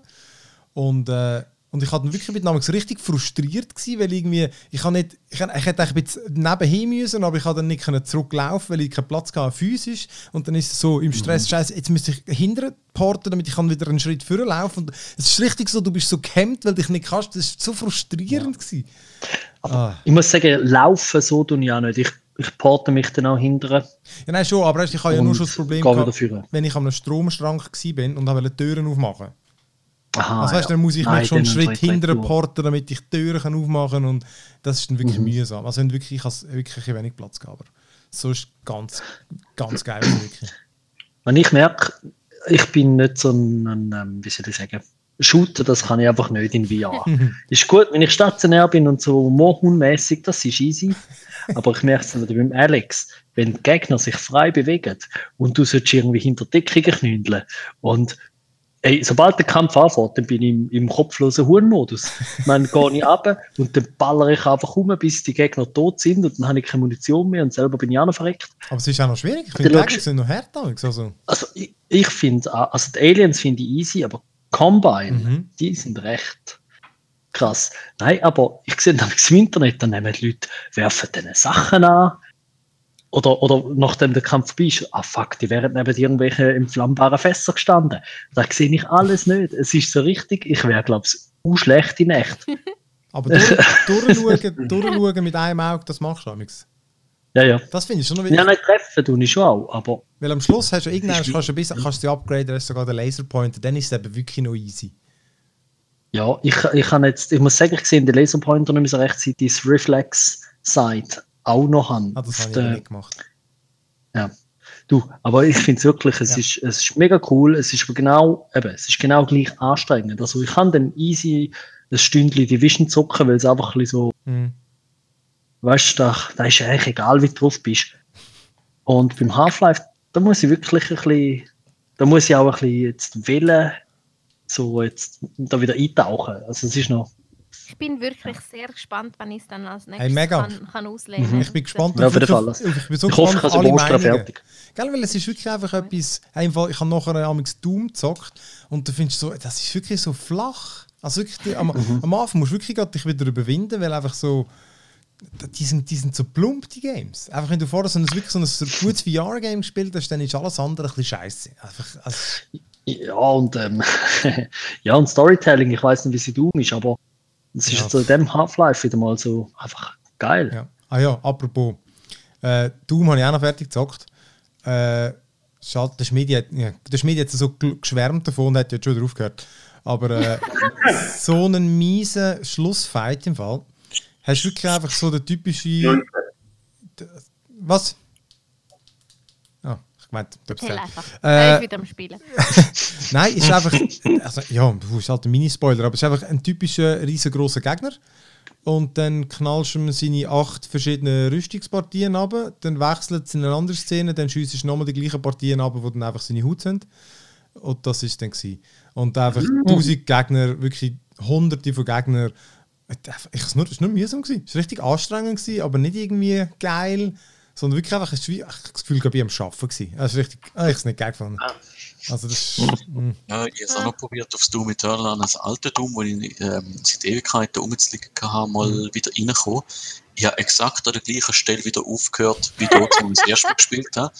Und, äh, und ich hatte wirklich mit damals richtig frustriert gewesen, weil irgendwie, ich habe nicht, ich, ich hätte eigentlich ein bisschen nebenhin müssen, aber ich konnte dann nicht können zurücklaufen, weil ich keinen Platz hatte physisch. Und dann ist es so im Stress, scheiße, jetzt müsste ich hinterher porten, damit ich kann wieder einen Schritt vorlaufen laufen. Und es ist richtig so, du bist so gehemmt, weil du dich nicht kannst. Das ist so frustrierend gewesen. Aber Ah. ich muss sagen, laufen so tue ich auch nicht. Ich, ich porte mich dann auch hinterher. Ja, nein, schon, aber ich habe ja nur schon das Problem gehabt, wenn ich an einem Stromschrank war und die Türen aufmachen. Aha, Also weißt, du, dann muss ich Nein, mich schon einen Schritt hinterher porten, damit ich die Türen kann aufmachen kann. Und das ist dann wirklich Mhm. mühsam. Also wenn wirklich, ich habe wirklich wenig Platz gehabt. Aber so ist ganz, ganz geil. wirklich. Wenn ich merke, ich bin nicht so ein, ein ähm, wie soll ich sagen, Shooter, das kann ich einfach nicht in VR. ist gut, wenn ich stationär bin und so Mohun-mäßig, das ist easy. Aber ich merke es dann wieder beim Alex, wenn die Gegner sich frei bewegen und du sollst irgendwie hinter Deckungen knündeln und ey, sobald der Kampf anfängt, dann bin ich im, im kopflosen Hurenmodus. Dann gehe ich runter und dann ballere ich einfach um, bis die Gegner tot sind und dann habe ich keine Munition mehr und selber bin ich auch noch verreckt. Aber es ist auch noch schwierig. Ich finde, die Gegner sind noch härter. Also, Also ich, ich finde, also die Aliens finde ich easy, aber Combine, Mhm. die sind recht krass. Nein, aber ich sehe nämlich im Internet, dann nehmen die Leute, werfen denen Sachen an. Oder, oder nachdem der Kampf vorbei ist, ah fuck, die wären neben irgendwelchen entflammbaren Fässer gestanden. Da sehe ich alles nicht. Es ist so richtig, ich wäre, glaube ich, auch schlecht in echt. aber durch, durchschauen, durchschauen mit einem Auge, das machst du amigs. Ja, ja. Das finde ich schon noch Ja, wichtig. nicht treffen tue ich schon auch, aber Weil am Schluss hast du irgendwann kannst du, bis, kannst du upgraden, hast sogar den Laserpointer, dann ist es eben wirklich noch easy. ja, ich, ich kann jetzt, ich muss sagen, ich sehe den Laserpointer nicht mehr so recht, seit ich das Reflex-Side auch noch habe. Ah, das habe ich nicht gemacht. Ja. Du, aber ich finde es wirklich, es, Ja. ist, es ist mega cool, es ist aber genau, eben, es ist genau gleich anstrengend. Also ich kann dann easy ein Stündchen Division zocken, weil es einfach ein so, Mhm. weißt du, da, da ist eigentlich egal, wie du drauf bist. Und beim Half-Life, da muss ich wirklich ein bisschen, da muss ich auch ein bisschen jetzt wählen, so jetzt da wieder eintauchen. Also es ist noch, Ich bin wirklich sehr gespannt, wenn ich es dann als nächstes Hey, mega. kann, kann auslesen Mhm. Ich bin gespannt Ja, auf jeden Fall. auf, ich bin so ich hoffe, gespannt ich kann auf es fertig. Gell, weil es ist wirklich einfach etwas, einfach, ich habe nachher einmal Doom gezockt und du findest so, das ist wirklich so flach. Also wirklich, die, am, Mhm. am Anfang musst du wirklich dich wieder überwinden, weil einfach so, die sind, die sind so plump, die Games. Einfach wenn du vorher so ein, wirklich so ein so gutes VR-Game gespielt hast, dann ist alles andere ein bisschen scheiße. Einfach, also, Ja, und, ähm, ja, und Storytelling, ich weiß nicht, wie sie Doom ist, aber ist Ja. jetzt so in dem Half-Life wieder mal so einfach geil. ja. Ah ja, apropos, äh, Doom habe ich auch noch fertig gezockt. Äh, schade, der Schmiedi hat, ja, der Schmiedi hat so geschwärmt davon und hat jetzt schon wieder aufgehört. Aber äh, so einen miesen Schlussfight im Fall. Hast du wirklich einfach so den typischen. Was? Ah, ich gesagt. Äh, ist wieder am Spielen. Nein, ist einfach. Also, ja, du ist halt ein Minispoiler, aber es ist einfach ein typischer riesengroßer Gegner. Und dann knallst du ihm seine acht verschiedenen Rüstungspartien ab, dann wechselt es in eine andere Szene, dann schiessest du nochmal die gleichen Partien ab, wo dann einfach seine Haut sind. Und das ist dann gewesen. Und einfach tausend Gegner, wirklich hunderte von Gegnern. Ich, es war nur, nur mühsam. Gewesen. Es war richtig anstrengend, gewesen, aber nicht irgendwie geil, sondern wirklich einfach, es war habe das Gefühl, ich war am Arbeiten. Gewesen. Es ist richtig, ah, ich habe es nicht geil gefunden. Also das ist, mm. Ja, ich habe es auch noch probiert, aufs Doom Eternal an das alte Doom, wo ich ähm, seit Ewigkeiten rumzuliegen hatte, mal Mhm. wieder reinkommen. Ich habe exakt an der gleichen Stelle wieder aufgehört, wie dort, wo ich das erste Mal gespielt habe.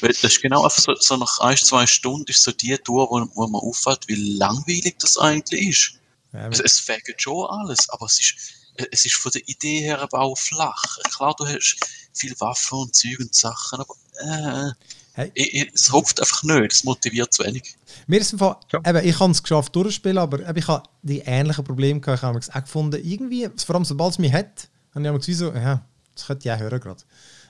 Weil das ist genau einfach so, so nach ein, zwei Stunden ist so die Tour, wo, wo man auffällt, wie langweilig das eigentlich ist. ja, Es, es fängt schon alles, aber es ist, es ist von der Idee her aber auch flach. Klar, du hast viel Waffen und Zeug und Sachen, aber äh, Hey. ich, ich, es hopft einfach nicht, es motiviert zu wenig. Mir ist im Fall, Ja. eben, ich habe es geschafft durchzuspielen, aber eben, ich habe die ähnlichen Probleme gehabt. Ich habe es auch gefunden, irgendwie, vor allem sobald es mich hat, habe ich mir so, ja, das könnte ich auch hören gerade.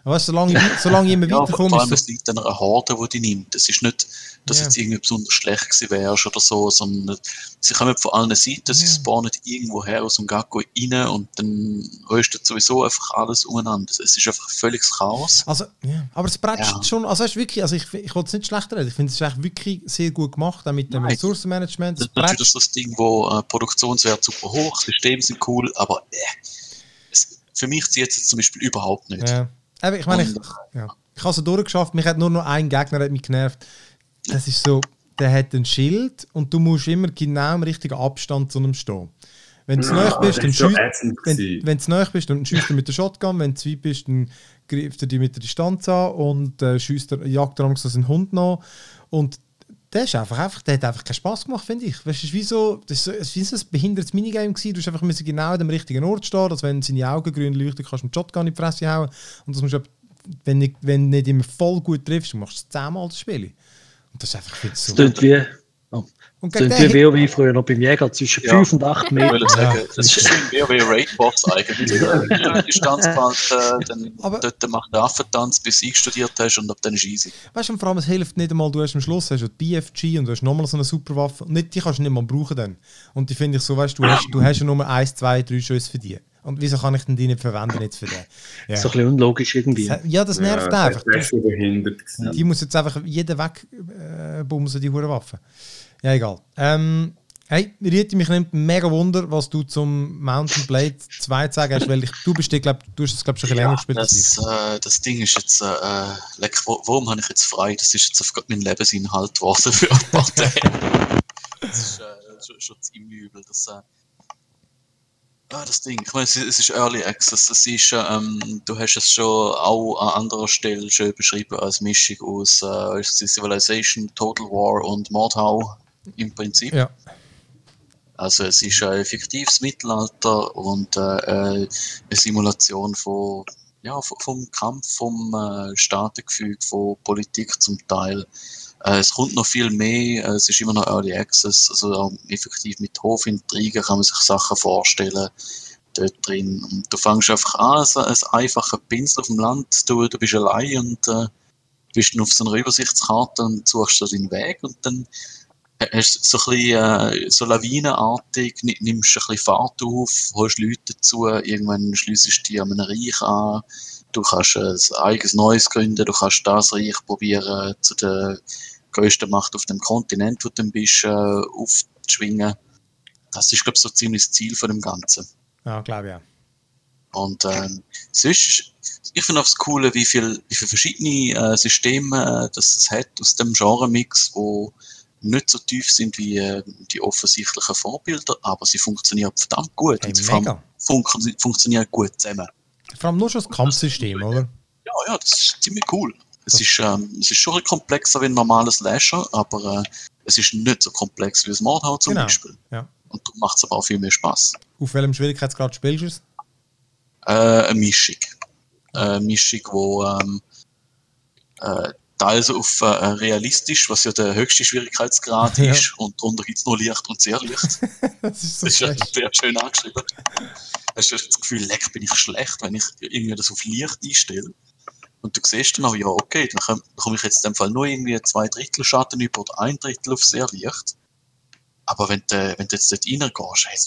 Weißt, solange, ich, solange ich immer Ja, vor weiterkomme, allem, ist es so, liegt an einer Horde, die die nimmt. Es ist nicht, dass Ja. jetzt irgendwie besonders schlecht gewesen wärst oder so, sondern sie kommen von allen Seiten, sie Ja. spawnen irgendwo her aus dem Gacko rein und dann röstet sowieso einfach alles umeinander. Es ist einfach völliges Chaos. also, ja, aber es bretscht Ja. schon, also weißt, wirklich, also ich, ich will es nicht schlecht reden, ich finde es echt wirklich sehr gut gemacht, auch mit dem Nein. Ressourcenmanagement. Das ist natürlich so das Ding, wo äh, Produktionswert super hoch, Systeme sind cool, aber äh, es, für mich zieht es jetzt zum Beispiel überhaupt nicht. ja. Eben, ich meine, ich, ja. ich habe es durchgeschafft, mich hat nur noch ein Gegner hat mich genervt. Das ist so, der hat ein Schild und du musst immer genau im richtigen Abstand zu ihm stehen. Wenn du nahe bist, dann schießt wenn, wenn du nahe bist, dann schießt er mit der Shotgun. Wenn du weit bist, dann greift er dich mit der Distanz an und äh, schießt er, jagt er so seinen Hund nach. Und der, ist einfach, einfach, der hat einfach keinen Spaß gemacht, finde ich. Weißt, du, es ist wie so, das ist so, es ist wie so ein behindertes Minigame gewesen. Du musst einfach müssen genau an dem richtigen Ort stehen, dass wenn seine Augen grün leuchten, kannst du mit Shotgun in die Fresse hauen. Und das musst du, wenn, nicht, wenn du nicht immer voll gut triffst, machst du es zehnmal das Spiel. Und das ist einfach viel zu Es klingt wie, Und den, wie WoW früher noch beim Jäger zwischen Ja. 5 und 8 Ich Meter. würde sagen, Ja. das ist ein WoW Raid Boss eigentlich. Äh, Distanz behalten, dann Aber- dort macht der Affentanz, bis du einstudiert hast und ab dann ist easy. weißt du, und vor allem, es hilft nicht einmal, du hast am Schluss hast du die BFG und du hast nochmal so eine super Waffe. Und nicht, die kannst du nicht mal brauchen dann. Und die finde ich so, weißt du, du hast, du hast ja nur 1, 2, 3 Schüsse für die. Und wieso kann ich denn die nicht verwenden jetzt für den? Ja, So ein bisschen unlogisch irgendwie. Ja das nervt ja, einfach. Das ist behindert. Die muss jetzt einfach jeden weg äh, bumsen, die hure Waffe. Ja, egal. Ähm, hey, Riti, mich nimmt mega Wunder, was du zum Mountain Blade 2 zu sagen hast, weil ich, du bist, glaub, du hast es glaube ich schon bisschen länger gespielt als ich. Das, äh, das Ding ist jetzt, äh, leck, warum habe ich jetzt frei? Das ist jetzt auf mein Lebensinhalt geworden für ein paar Tage. Das ist äh, schon, schon ziemlich übel. Das, äh, ah, das Ding, ich meine, es, ist- es ist Early Access. Es ist, äh, ähm, du hast es schon auch an anderer Stelle schön beschrieben als Mischung aus äh, Civilization, Total War und Mordhau im Prinzip. Ja. Also es ist ein fiktives Mittelalter und äh, äh, eine Simulation von, ja, vom Kampf, vom äh, Staatengefüge, von Politik zum Teil. Äh, es kommt noch viel mehr, äh, es ist immer noch Early Access, also effektiv mit Hofintrigen kann man sich Sachen vorstellen dort drin. Und du fängst einfach an, als ein einfacher Pinsel auf dem Land, du, du bist allein und äh, bist dann auf so einer Übersichtskarte und suchst so deinen Weg und dann hast so ein bisschen, äh, so lawinenartig, ni- nimmst ein bisschen Fahrt auf, holst Leute dazu, irgendwann schliessest du dich an einem Reich an, du kannst ein eigenes Neues gründen, du kannst das Reich probieren, zu der grössten Macht auf dem Kontinent, wo du bist, äh, aufzuschwingen. Das ist, glaube ich, so ziemlich das Ziel von dem Ganzen. Ja, glaube ich auch. Und ähm, sonst, ich finde auch das Coole, wie viel, wie viele verschiedene äh, Systeme äh, das es hat aus dem Genre-Mix, wo nicht so tief sind wie äh, die offensichtlichen Vorbilder, aber sie funktionieren verdammt gut. Hey, und sie mega. funken, funktionieren gut zusammen. Vor allem nur schon das Kampfsystem, oder? Ja, ja, das ist ziemlich cool. Es Das- ist, ähm, es ist schon ein komplexer wie ein normales Slasher, aber äh, es ist nicht so komplex wie das Mordhau zum Genau, Beispiel. ja. Und darum macht es aber auch viel mehr Spaß. Auf welchem Schwierigkeitsgrad spielst du es? Äh, eine Mischung. Eine Mischung, wo ähm, äh, teils auf äh, realistisch, was ja der höchste Schwierigkeitsgrad Ja. ist, und darunter gibt es nur Licht und sehr Licht. das ist so Das ist ja sehr schön angeschrieben. Hast du das Gefühl, leck, bin ich schlecht, wenn ich irgendwie das auf Licht einstelle. Und du siehst dann auch, ja, okay, dann komm- dann komme ich jetzt in dem Fall nur irgendwie zwei Drittel Schatten über oder ein Drittel auf sehr Licht. Aber wenn du, wenn du jetzt dort reingehst, hey,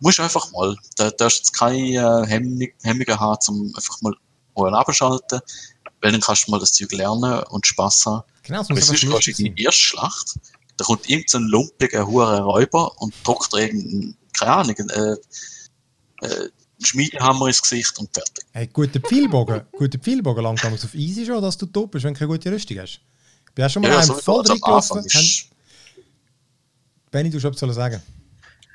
musst du einfach mal, da darfst du jetzt keine äh, Hemmung, Hemmungen haben, um einfach mal abschalten, weil dann kannst du mal das Zeug lernen und Spaß haben. Genau, das muss gehst lustig du in die erste Schlacht, da kommt irgendein lumpiger, hoher Räuber und druckt dir irgendeinen, keine Ahnung, äh, äh, Schmiedehammer ins Gesicht und fertig. Hey, guter Pfeilbogen, guter Pfeilbogen langt damals auf easy schon, dass du top bist, wenn du keine gute Rüstung hast. Ich bin auch schon mal Ja, einem sowieso, voll also reingelaufen. Ist- Benni, du hast etwas sagen.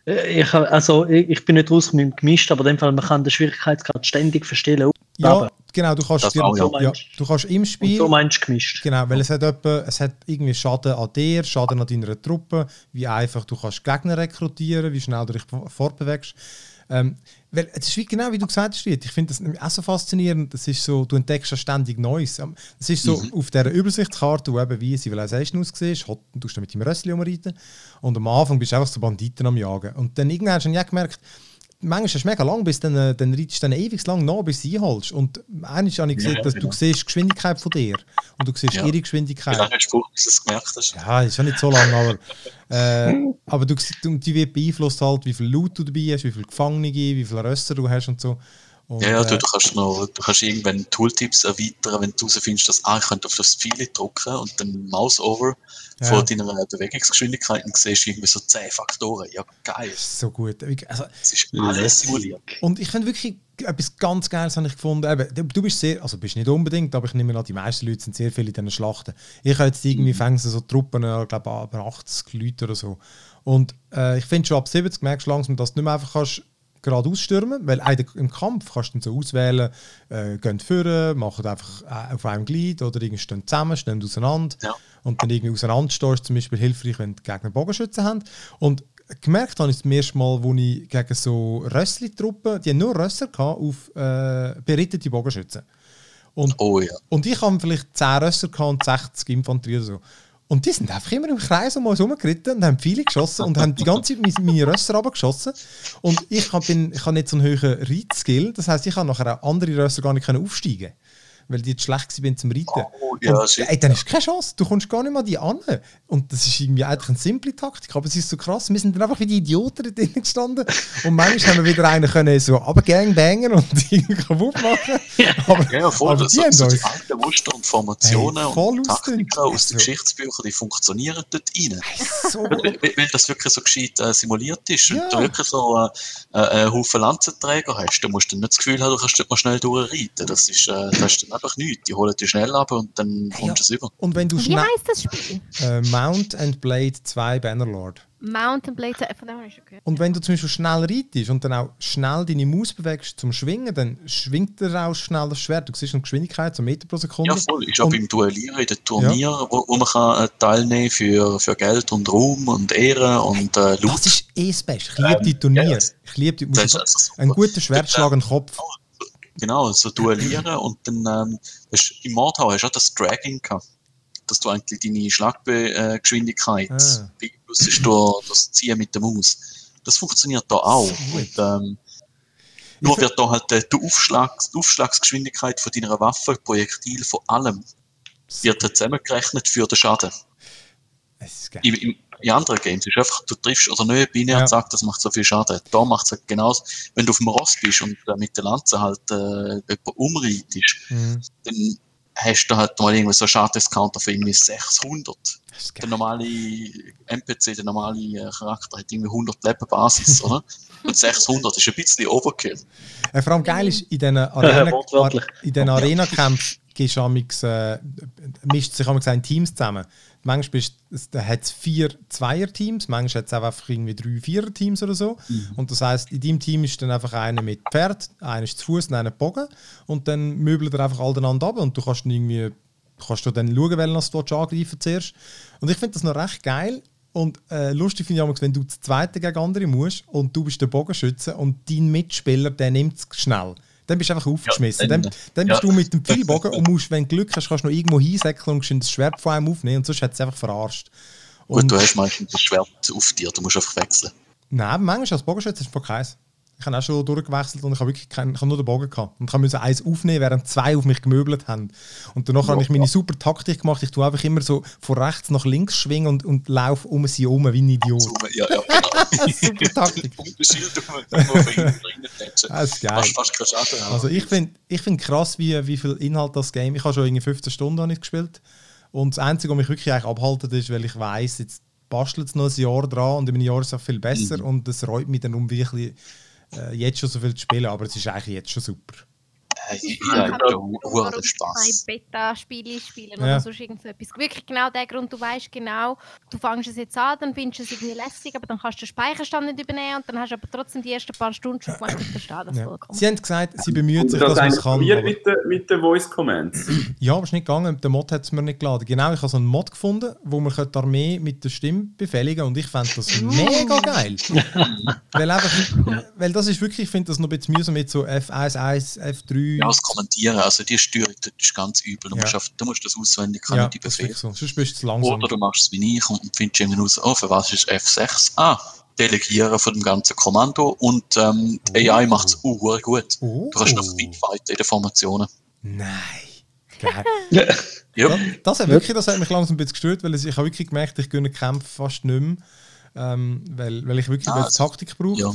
Äh, Ich, also, ich, ich bin nicht raus mit dem gemischt, aber in dem Fall, man kann den Schwierigkeitsgrad ständig verstellen. Ja, genau, du kannst, dir, auch, ja. ja, du kannst im Und Spiel... so meinst du gemischt. Genau, weil es hat, etwa, es hat irgendwie Schaden an dir, Schaden an deiner Truppe, wie einfach du kannst Gegner rekrutieren, wie schnell du dich fortbewegst. Ähm, weil es ist wie genau wie du gesagt hast, ich finde das nämlich auch so faszinierend. Das ist so, du entdeckst ja ständig Neues. Ähm, Es ist so auf dieser Übersichtskarte, wo eben wie Civilization aussieht, du tust mit deinem Rössli umreiten und am Anfang bist du einfach so Banditen am Jagen. Und dann irgendwann hast du ja gemerkt, manchmal ist es mega lang, bis dann, äh, dann reitest du dann ewig lang nach, bis du sie einholst. Und eines habe ich gesehen, Ja, dass genau. du siehst die Geschwindigkeit von dir und du siehst Ja. ihre Geschwindigkeit. hast du gebraucht, bis du es gemerkt hast? Ja, ist ja nicht so lang, aber, äh, aber du, du, die wird beeinflusst halt, wie viel Loot du dabei hast, wie viele Gefangene, wie viele Rösser du hast und so. Und, Ja, ja, du, äh, du kannst noch, du kannst irgendwann Tooltips erweitern, wenn du herausfindest, dass, ah, ich könnte auf das Pfeil drücken und dann Mouse over Ja. von deiner Bewegungsgeschwindigkeit und siehst irgendwie so 10 Faktoren. Ja, geil. so gut. Also, Es ist alles simuliert. Und ich finde wirklich etwas ganz Geiles habe ich gefunden. Eben, du- bist sehr, also bist nicht unbedingt, aber ich nehme an, die meisten Leute sind sehr viel in diesen Schlachten. Ich habe jetzt irgendwie fängt so Truppen, ich glaube ab 80 Leute oder so. Und äh, ich finde schon ab 70 merkst du langsam, dass du nicht mehr einfach kannst geradeaus stürmen, weil im Kampf kannst du dann so auswählen, äh, gehen führen, machen einfach äh, auf einem Glied oder irgendwie stehen zusammen, stehen auseinander Ja. und dann irgendwie auseinanderstehst, zum Beispiel hilfreich, wenn die Gegner Bogenschützen haben. Und gemerkt habe ich das erste Mal, wo ich gegen so Rössli-Truppen, die haben nur Rösser gehabt, auf äh, berittete Bogenschützen. Und, Oh ja. und ich habe vielleicht 10 Rösser gehabt und 60 Infanterie oder so. Und die sind einfach immer im Kreis um uns herumgeritten und haben viele geschossen und haben die ganze Zeit meine, meine Rösser runtergeschossen. Und ich habe hab nicht so einen hohen Reitskill, das heisst, ich habe nachher auch andere Rösser gar nicht können aufsteigen weil die zu schlecht waren zum Reiten. Oh, ja, und, ey, dann ist keine Chance, du kommst gar nicht mal die an. Und das ist irgendwie eigentlich eine simple Taktik, aber es ist so krass, wir sind dann einfach wie die Idioten da drinnen gestanden und manchmal haben wir wieder einen können so runtergangbangen und irgendwie kaputt machen. Aber, Ja, voll. aber das, die haben so die alten Muster und Formationen Hey, und. Taktiken aus Also- den Geschichtsbüchern, die funktionieren dort rein. so Weil, weil- das wirklich so gescheit äh, simuliert ist. Ja. Wenn du wirklich so äh, äh, einen Haufen Lanzenträger hast, dann musst du nicht das Gefühl haben, du kannst dort mal schnell durchreiten. Das ist, äh, das ist dann einfach nichts. Die holen dich schnell ab und dann kommst du es über. Und wenn du Wie schnell. heißt das Spiel? Äh, Mount and Blade 2 Bannerlord. Mountain Blade, von dem habe ich schon gehört. Und wenn du zum Beispiel schnell reitest und dann auch schnell deine Maus bewegst zum Schwingen, dann schwingt er auch schnell das Schwert. Du siehst eine Geschwindigkeit, so Meter pro Sekunde. Ja, voll. Ist auch Und- beim Duellieren in den Turnieren, wo, wo man kann, äh, teilnehmen für, für Geld und Ruhm und Ehre und äh, Loot. Das ist eh das Beste. Ich liebe die Turniere. ja. Ich liebe die Musik. also. Ein guter Schwertschlag den Kopf. Genau, so duellieren und dann ähm, hast, im Mordhau hast du auch das Dragging gehabt. Dass du eigentlich deine Schlaggeschwindigkeit Ah. beeinflusst durch das Ziehen mit der Maus. Das funktioniert da auch. Und, ähm, nur wird da halt äh, die, Aufschlags, Aufschlagsgeschwindigkeit von deiner Waffe, Projektil, von allem, wird zusammengerechnet für den Schaden. Im, im, in anderen Games ist einfach, du triffst oder nicht binär Ja. und sagst, das macht so viel Schaden. Da macht es halt genauso. Wenn du auf dem Ross bist und äh, mit der Lanze halt äh, jemanden umreitest, Mhm. dann hast du halt mal irgendwie so einen Schadenscounter von irgendwie 600. Das ist Der normale NPC, der normale äh, Charakter hat irgendwie 100 Leben Basis, oder? Und 600 ist ein bisschen Overkill. Äh, vor allem geil ist, in diesen Arena, wortwörtlich. in den Arena-Kämpfen gehst du amigs, äh, mischt sich amigs in Teams zusammen. Manchmal bist- hat es vier Zweier-Teams, manchmal hat es auch einfach irgendwie drei Vierer-Teams oder so. Und das heisst, in deinem Team ist dann einfach einer mit Pferd, einer ist zu Fuß und einer mit Bogen. Und dann möbelt er einfach alle einander ab und du kannst dann irgendwie kannst du dann schauen, welchen du angreifen zuerst. Und ich finde das noch recht geil. Und äh, lustig finde ich auch, wenn du das zweite gegen andere musst und du bist der Bogenschütze und dein Mitspieler, der nimmt es schnell. Dann bist du einfach aufgeschmissen. dann- dann, dann bist ja. du mit dem Pfeilbogen und musst, wenn du Glück hast, kannst du noch irgendwo hinsäckeln und das Schwert von einem aufnehmen und sonst hat es einfach verarscht. Gut, Und du hast meistens das Schwert auf dir, du musst einfach wechseln. nein, manchmal als Bogenschütze ist es keins. Ich habe auch schon durchgewechselt und ich habe wirklich keinen, ich habe nur den Bogen gehabt. Und ich musste eins aufnehmen, während zwei auf mich gemöbelt haben. Und danach habe ich meine super Taktik gemacht. Ich tue einfach immer so von rechts nach links schwingen und, und laufe um sie herum wie ein Idiot. Ja, ja, genau. Super Taktik. Das ist geil. Fast, fast keinen Schaden haben. Also ich finde ich find krass, wie, wie viel Inhalt das Game. Ich habe schon irgendwie 15 Stunden ich gespielt. Und das Einzige, was mich wirklich eigentlich abhalten, ist, weil ich weiß, jetzt bastelt es noch ein Jahr dran und in einem Jahr ist es auch viel besser Mhm. und das reut mich dann um wirklich äh, jetzt schon so viel zu spielen, aber es ist eigentlich jetzt schon super. Äh, ich, habe schon hohen Spaß. keine Beta-Spiele spielen Ja. oder sonst irgend so etwas. Wirklich genau der Grund, du weißt genau, du fängst es jetzt an, dann findest du es irgendwie lässig, aber dann kannst du den Speicherstand nicht übernehmen und dann hast du aber trotzdem die ersten paar Stunden schon gemacht. Ich verstehe das Ja. vollkommen. Sie haben gesagt, sie bemühen sich, das dass man es kann. probiert aber- mit den mit den Voice Commands. Ja, aber es ist nicht gegangen. Der Mod hat es mir nicht geladen. Genau, ich habe so einen Mod gefunden, wo man die Armee mit der Stimme befehligen und ich fände das mega geil. weil, einfach, weil das ist wirklich, ich finde das noch ein bisschen mühsam mit so F1, 1, F3. Ja, das Kommentieren, also die Störung, das ist ganz übel. Du, Ja. musst, auf, du musst das auswendig können, ja, die Befehle. so. Sonst bist du zu langsam. Oder du machst es wie ich und findest irgendwie raus, oh, für was ist F6? Ah, Delegieren von dem ganzen Kommando und ähm, die AI macht es uh, gut. Oh. Du kannst noch weit fighten in den Formationen. Nein. Geil. Ja, Das, das, hat wirklich, das hat mich langsam ein bisschen gestört, weil ich habe wirklich gemerkt, ich gönne Kämpfe fast nicht mehr. Ähm, weil, weil ich wirklich Ah, Taktik brauche. ja.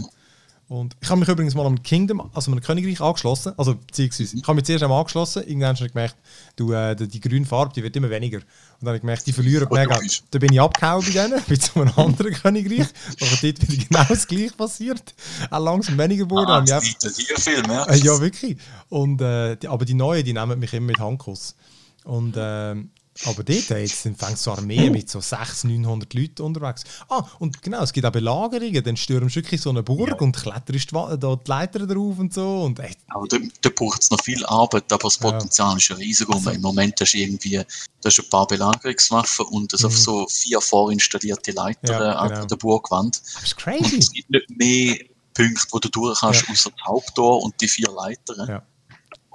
Und ich habe mich übrigens mal am Kingdom, also einem Königreich angeschlossen. Also, beziehungsweise, ich habe mich zuerst einmal angeschlossen. Irgendwann habe ich gemerkt, du, äh, die, die grüne Farbe, die wird immer weniger. Und dann habe ich gemerkt, die verlieren Oh, mega. logisch. Dann bin ich abgehauen bei denen, bin zu einem anderen Königreich. Aber dort wieder genau das gleiche passiert. Auch langsam weniger geworden. Ah, das bietet hier viel mehr. äh, ja, wirklich. Und, äh, die, aber die Neuen, die nehmen mich immer mit Handkuss. Und, ähm, aber dort äh, jetzt sind fängt so Armeen mit so 600, 900 Leuten unterwegs. Ah, und genau, es gibt auch Belagerungen. Dann stürmst du wirklich so eine Burg und kletterst die, da die Leiter drauf und so. Und echt, Aber da, da braucht es noch viel Arbeit, aber das Ja. Potenzial ist ja riesig. Also- Im Moment hast du irgendwie da hast du ein paar Belagerungswaffen und das auf so vier vorinstallierte Leiter Mhm. Ja, äh, an genau. der Burgwand. das ist Und es crazy. gibt nicht mehr Punkte, wo du durch kannst, Ja. außer das Haupttor und die vier Leitern.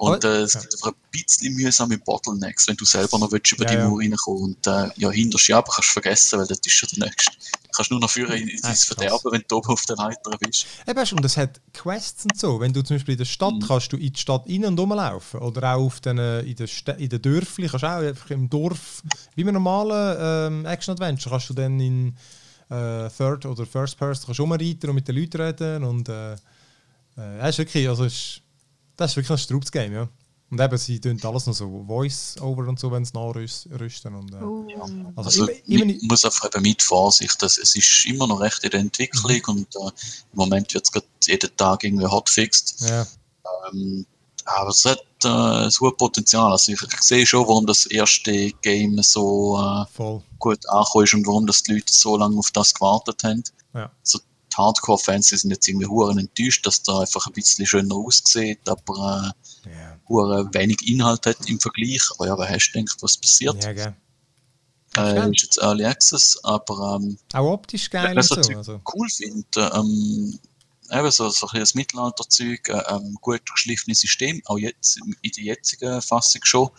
Ja. Und äh, es ja. gibt einfach ein bisschen mühsame Bottlenecks, wenn du selber noch willst, über Ja, die ja. Mauer reinkommen Und äh, ja, hinter aber kannst du vergessen, weil das ist schon der nächste. Du kannst nur noch führen in- ins krass. Verderben, wenn du oben auf der Leiter bist. Eben, und es hat Quests und so. Wenn du zum Beispiel in der Stadt Mhm. kannst du in die Stadt rein und rumlaufen. Oder auch auf den, äh, in den, Stä- in den Dörfli kannst du auch einfach im Dorf, wie bei normalen ähm, Action-Adventure, kannst du dann in äh, Third oder First Person kannst rumreiten und mit den Leuten reden. Und äh, äh, ja, ist wirklich, also ist, das ist wirklich ein Strubs-Game, ja. Und eben, sie tun alles noch so Voice-Over und so, wenn sie nachrüsten. Und, äh, Uh. also, Also immer, man immer, muss einfach eben mit Vorsicht, dass es ist immer noch recht in der Entwicklung Mhm. und äh, im Moment wird es gerade jeden Tag irgendwie hotfixed. ja, Ähm, aber es hat äh, ein Potenzial. Also ich, ich sehe schon, warum das erste Game so äh, voll. gut angekommen ist und warum das die Leute so lange auf das gewartet haben. Ja. So die Hardcore-Fans sind jetzt irgendwie huren enttäuscht, dass da einfach ein bisschen schöner aussieht, aber äh, Ja, hure wenig Inhalt hat im Vergleich. Aber ja, wer hast du gedacht, was passiert? ja gell. äh, ist jetzt Early Access, aber ähm, Auch optisch geil und so. Also. cool finde, ähm, eben so, so ein bisschen das Mittelalterzeug, äh, ähm, gut geschliffenes System, auch jetzt in der jetzigen Fassung schon.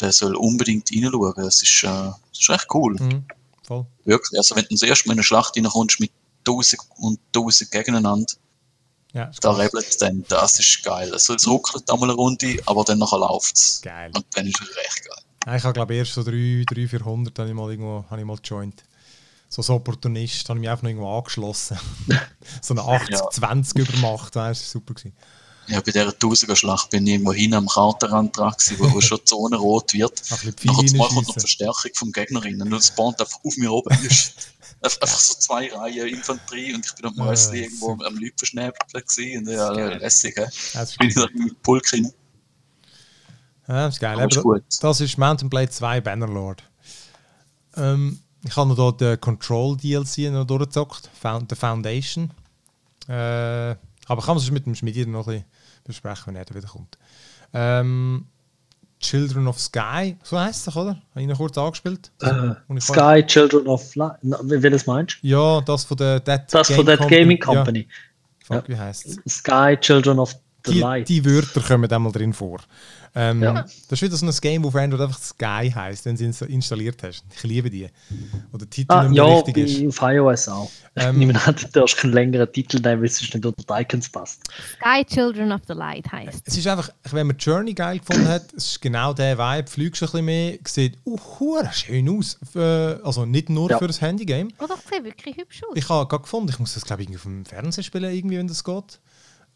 Der soll unbedingt reinschauen. Das ist, äh, das ist echt cool. Mhm, voll. Wirklich. Also, wenn du das erste Mal in eine Schlacht reinkommst mit tausend und tausend gegeneinander, Ja, da rebelt es dann. Das ist geil. Also, es ruckelt einmal eine Runde, aber dann nachher läuft es. Geil. Und dann ist es recht geil. Ja, ich habe glaube erst so 300, 400 habe ich mal irgendwo habe ich mal joined. So als Opportunist habe ich mich einfach noch irgendwo angeschlossen. so eine 80-20 übermacht, das war super. Gewesen. Ja, bei dieser Tausiger-Schlacht bin ich irgendwo hin am Kartenrand dran, gewesen, wo, schon die Zone rot wird. Die Nachher mal kommt noch reinschiessen. Verstärkung vom Gegner rein und spawnt einfach auf mir oben. Einfach so zwei Reihen Infanterie und ich bin am Ja, Mäusli irgendwo am Leuten verschnäbelt gewesen. Und ja, lässig, hä? Ja, das Bin ich cool. da mit Pulk rein. Ja, das ist geil. Aber Aber ist gut. das ist Mountain Blade 2 Bannerlord. Ähm, ich habe noch dort den Control DLC noch durchgezockt, The Foundation. Äh, aber kann man es mit dem Schmiedi noch ein bisschen besprechen, wenn er da wieder kommt. Ähm, Children of Sky, so heisst es oder? Habe ich noch kurz angespielt? Äh, Sky Children of Light. Das meinst Ja, das von der Dead Das von der Gaming Company. Ja, fuck, wie heisst es? Sky Children of Die, die Wörter kommen da mal drin vor. Ähm, Ja. Das ist wieder so ein Game, wo auf Android einfach Sky heisst, wenn du es installiert hast. Ich liebe die. Wo der Titel Ah, nicht mehr ja, richtig ist. auf iOS auch. Ähm, Ich an, du darfst keinen längeren Titel nehmen, weil es nicht unter die Icons passt. Sky Children of the Light heißt. Es ist einfach, wenn man Journey geil gefunden hat, es ist genau der Vibe, fliegst ein bisschen mehr, sieht uh, schön aus. Für, also nicht nur Ja. für das Handygame. Oh, das sieht wirklich hübsch aus. Ich habe gerade gefunden, ich muss das glaube ich irgendwie auf dem Fernseher spielen, irgendwie, wenn das geht.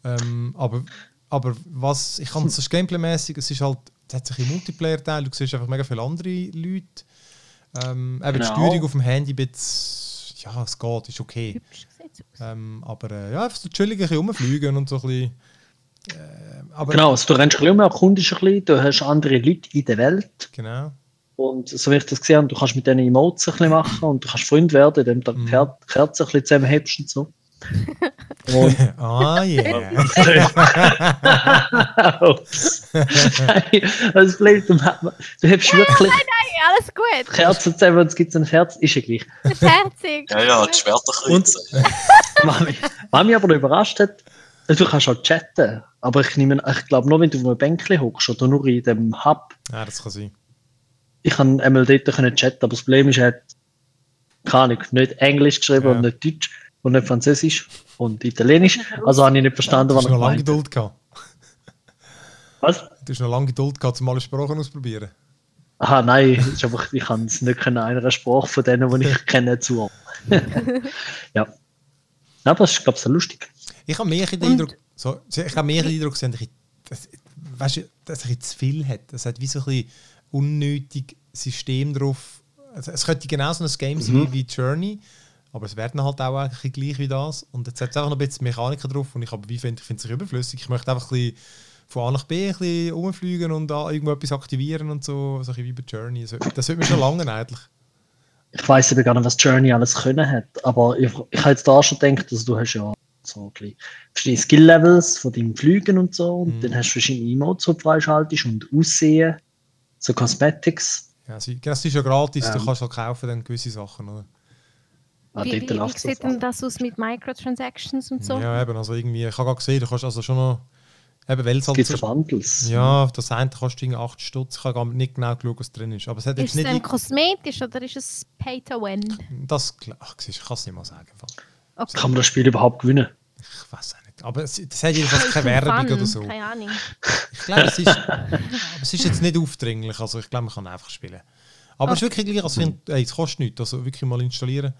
Ähm, aber, aber was, ich kann es gameplaymäßig, es ist halt, es hat sich im Multiplayer-Teil, du siehst einfach mega viele andere Leute. Ähm, eben die Genau. Steuerung auf dem Handy, bisschen, ja, es geht, ist okay. Ähm, aber äh, ja, einfach so chillig ein bisschen rumfliegen und so ein bisschen. Äh, aber, Genau, also du rennst ein bisschen um, erkundest ein bisschen, du hast andere Leute in der Welt Genau. und so wie ich das gesehen habe, du kannst mit denen Emotes ein bisschen machen und du kannst Freund werden, indem du Mhm. die Ker Kerzen ein bisschen zusammenhebst und so. Und ah, yeah. Nein, das Blöd, du, du hebst wirklich Hey, alles gut. Kerzen zusammen und es gibt ein Herz, ist ja gleich. Scherzig. Ja, ja, die Schwerterkreuze. Was mich, was mich aber noch überrascht hat, du kannst auch chatten, aber ich, nehme, ich glaube nur, wenn du auf einem Bänkchen hockst oder nur in dem Hub. ja, das kann sein. Ich kann einmal dort können chatten, aber das Problem ist, er hat keine Ahnung, nicht Englisch geschrieben Ja. und nicht Deutsch und nicht Französisch und Italienisch. Also habe ich nicht verstanden, Du was hast er noch lange gemeint hat. Geduld gehabt. Was? Du hast noch lange Geduld gehabt, um alle Sprachen auszuprobieren. Aha, nein, ist einfach, ich kann es nicht können, einer Sprache von denen, die ich kenne, zu. ja. Aber das ist, glaube ich, so lustig. Ich habe mehr den Eindruck, so, ich habe mehr den Eindruck, dass es dass, weißt du, dass es ein bisschen zu viel hat. Es hat wie so ein bisschen unnötig System drauf. Also, es könnte genau so ein Game sein Mhm. wie Journey, aber es werden halt auch eigentlich gleich wie das. Und jetzt hat es einfach noch ein bisschen Mechaniker drauf und ich aber wie finde ich finde es überflüssig. Ich möchte einfach ein bisschen von A nach B ein bisschen rumfliegen und da irgendwo etwas aktivieren und so, so ein bisschen wie bei Journey. Das, das sollte mir schon lange eigentlich. Ich weiß eben gar nicht, was Journey alles können hat, aber ich, ich habe jetzt da schon gedacht, dass du hast ja so ein bisschen verschiedene Skill-Levels von deinem Flügen und so und Mhm. dann hast du verschiedene Emotes, die du freischaltest und Aussehen, so Cosmetics. Ja, es ist ja gratis, du Ähm. kannst halt kaufen dann gewisse Sachen. Oder? Ah, Wie, wie, wie sieht denn das aus mit Microtransactions und so? Ja, eben, also irgendwie, ich habe gerade gesehen, du kannst also schon noch, eben, weil es Es halt gibt Bundles. ja, das eine kostet irgendwie 8 Stutz, ich habe gar nicht genau geschaut, was drin ist, aber es hat Ist jetzt es nicht, denn irg- kosmetisch oder ist es Pay to Win? das, ach, siehst ich kann es nicht mal sagen. Okay. Kann man das Spiel überhaupt gewinnen? ich weiß auch nicht, aber es, das hat jedenfalls keine Werbung Fun, oder so. Keine Ahnung. Ich glaube, es ist, aber es ist jetzt nicht aufdringlich, also ich glaube, man kann einfach spielen. Aber es ist wirklich gleich, also, ich finde, hey, es kostet nichts, also wirklich mal installieren.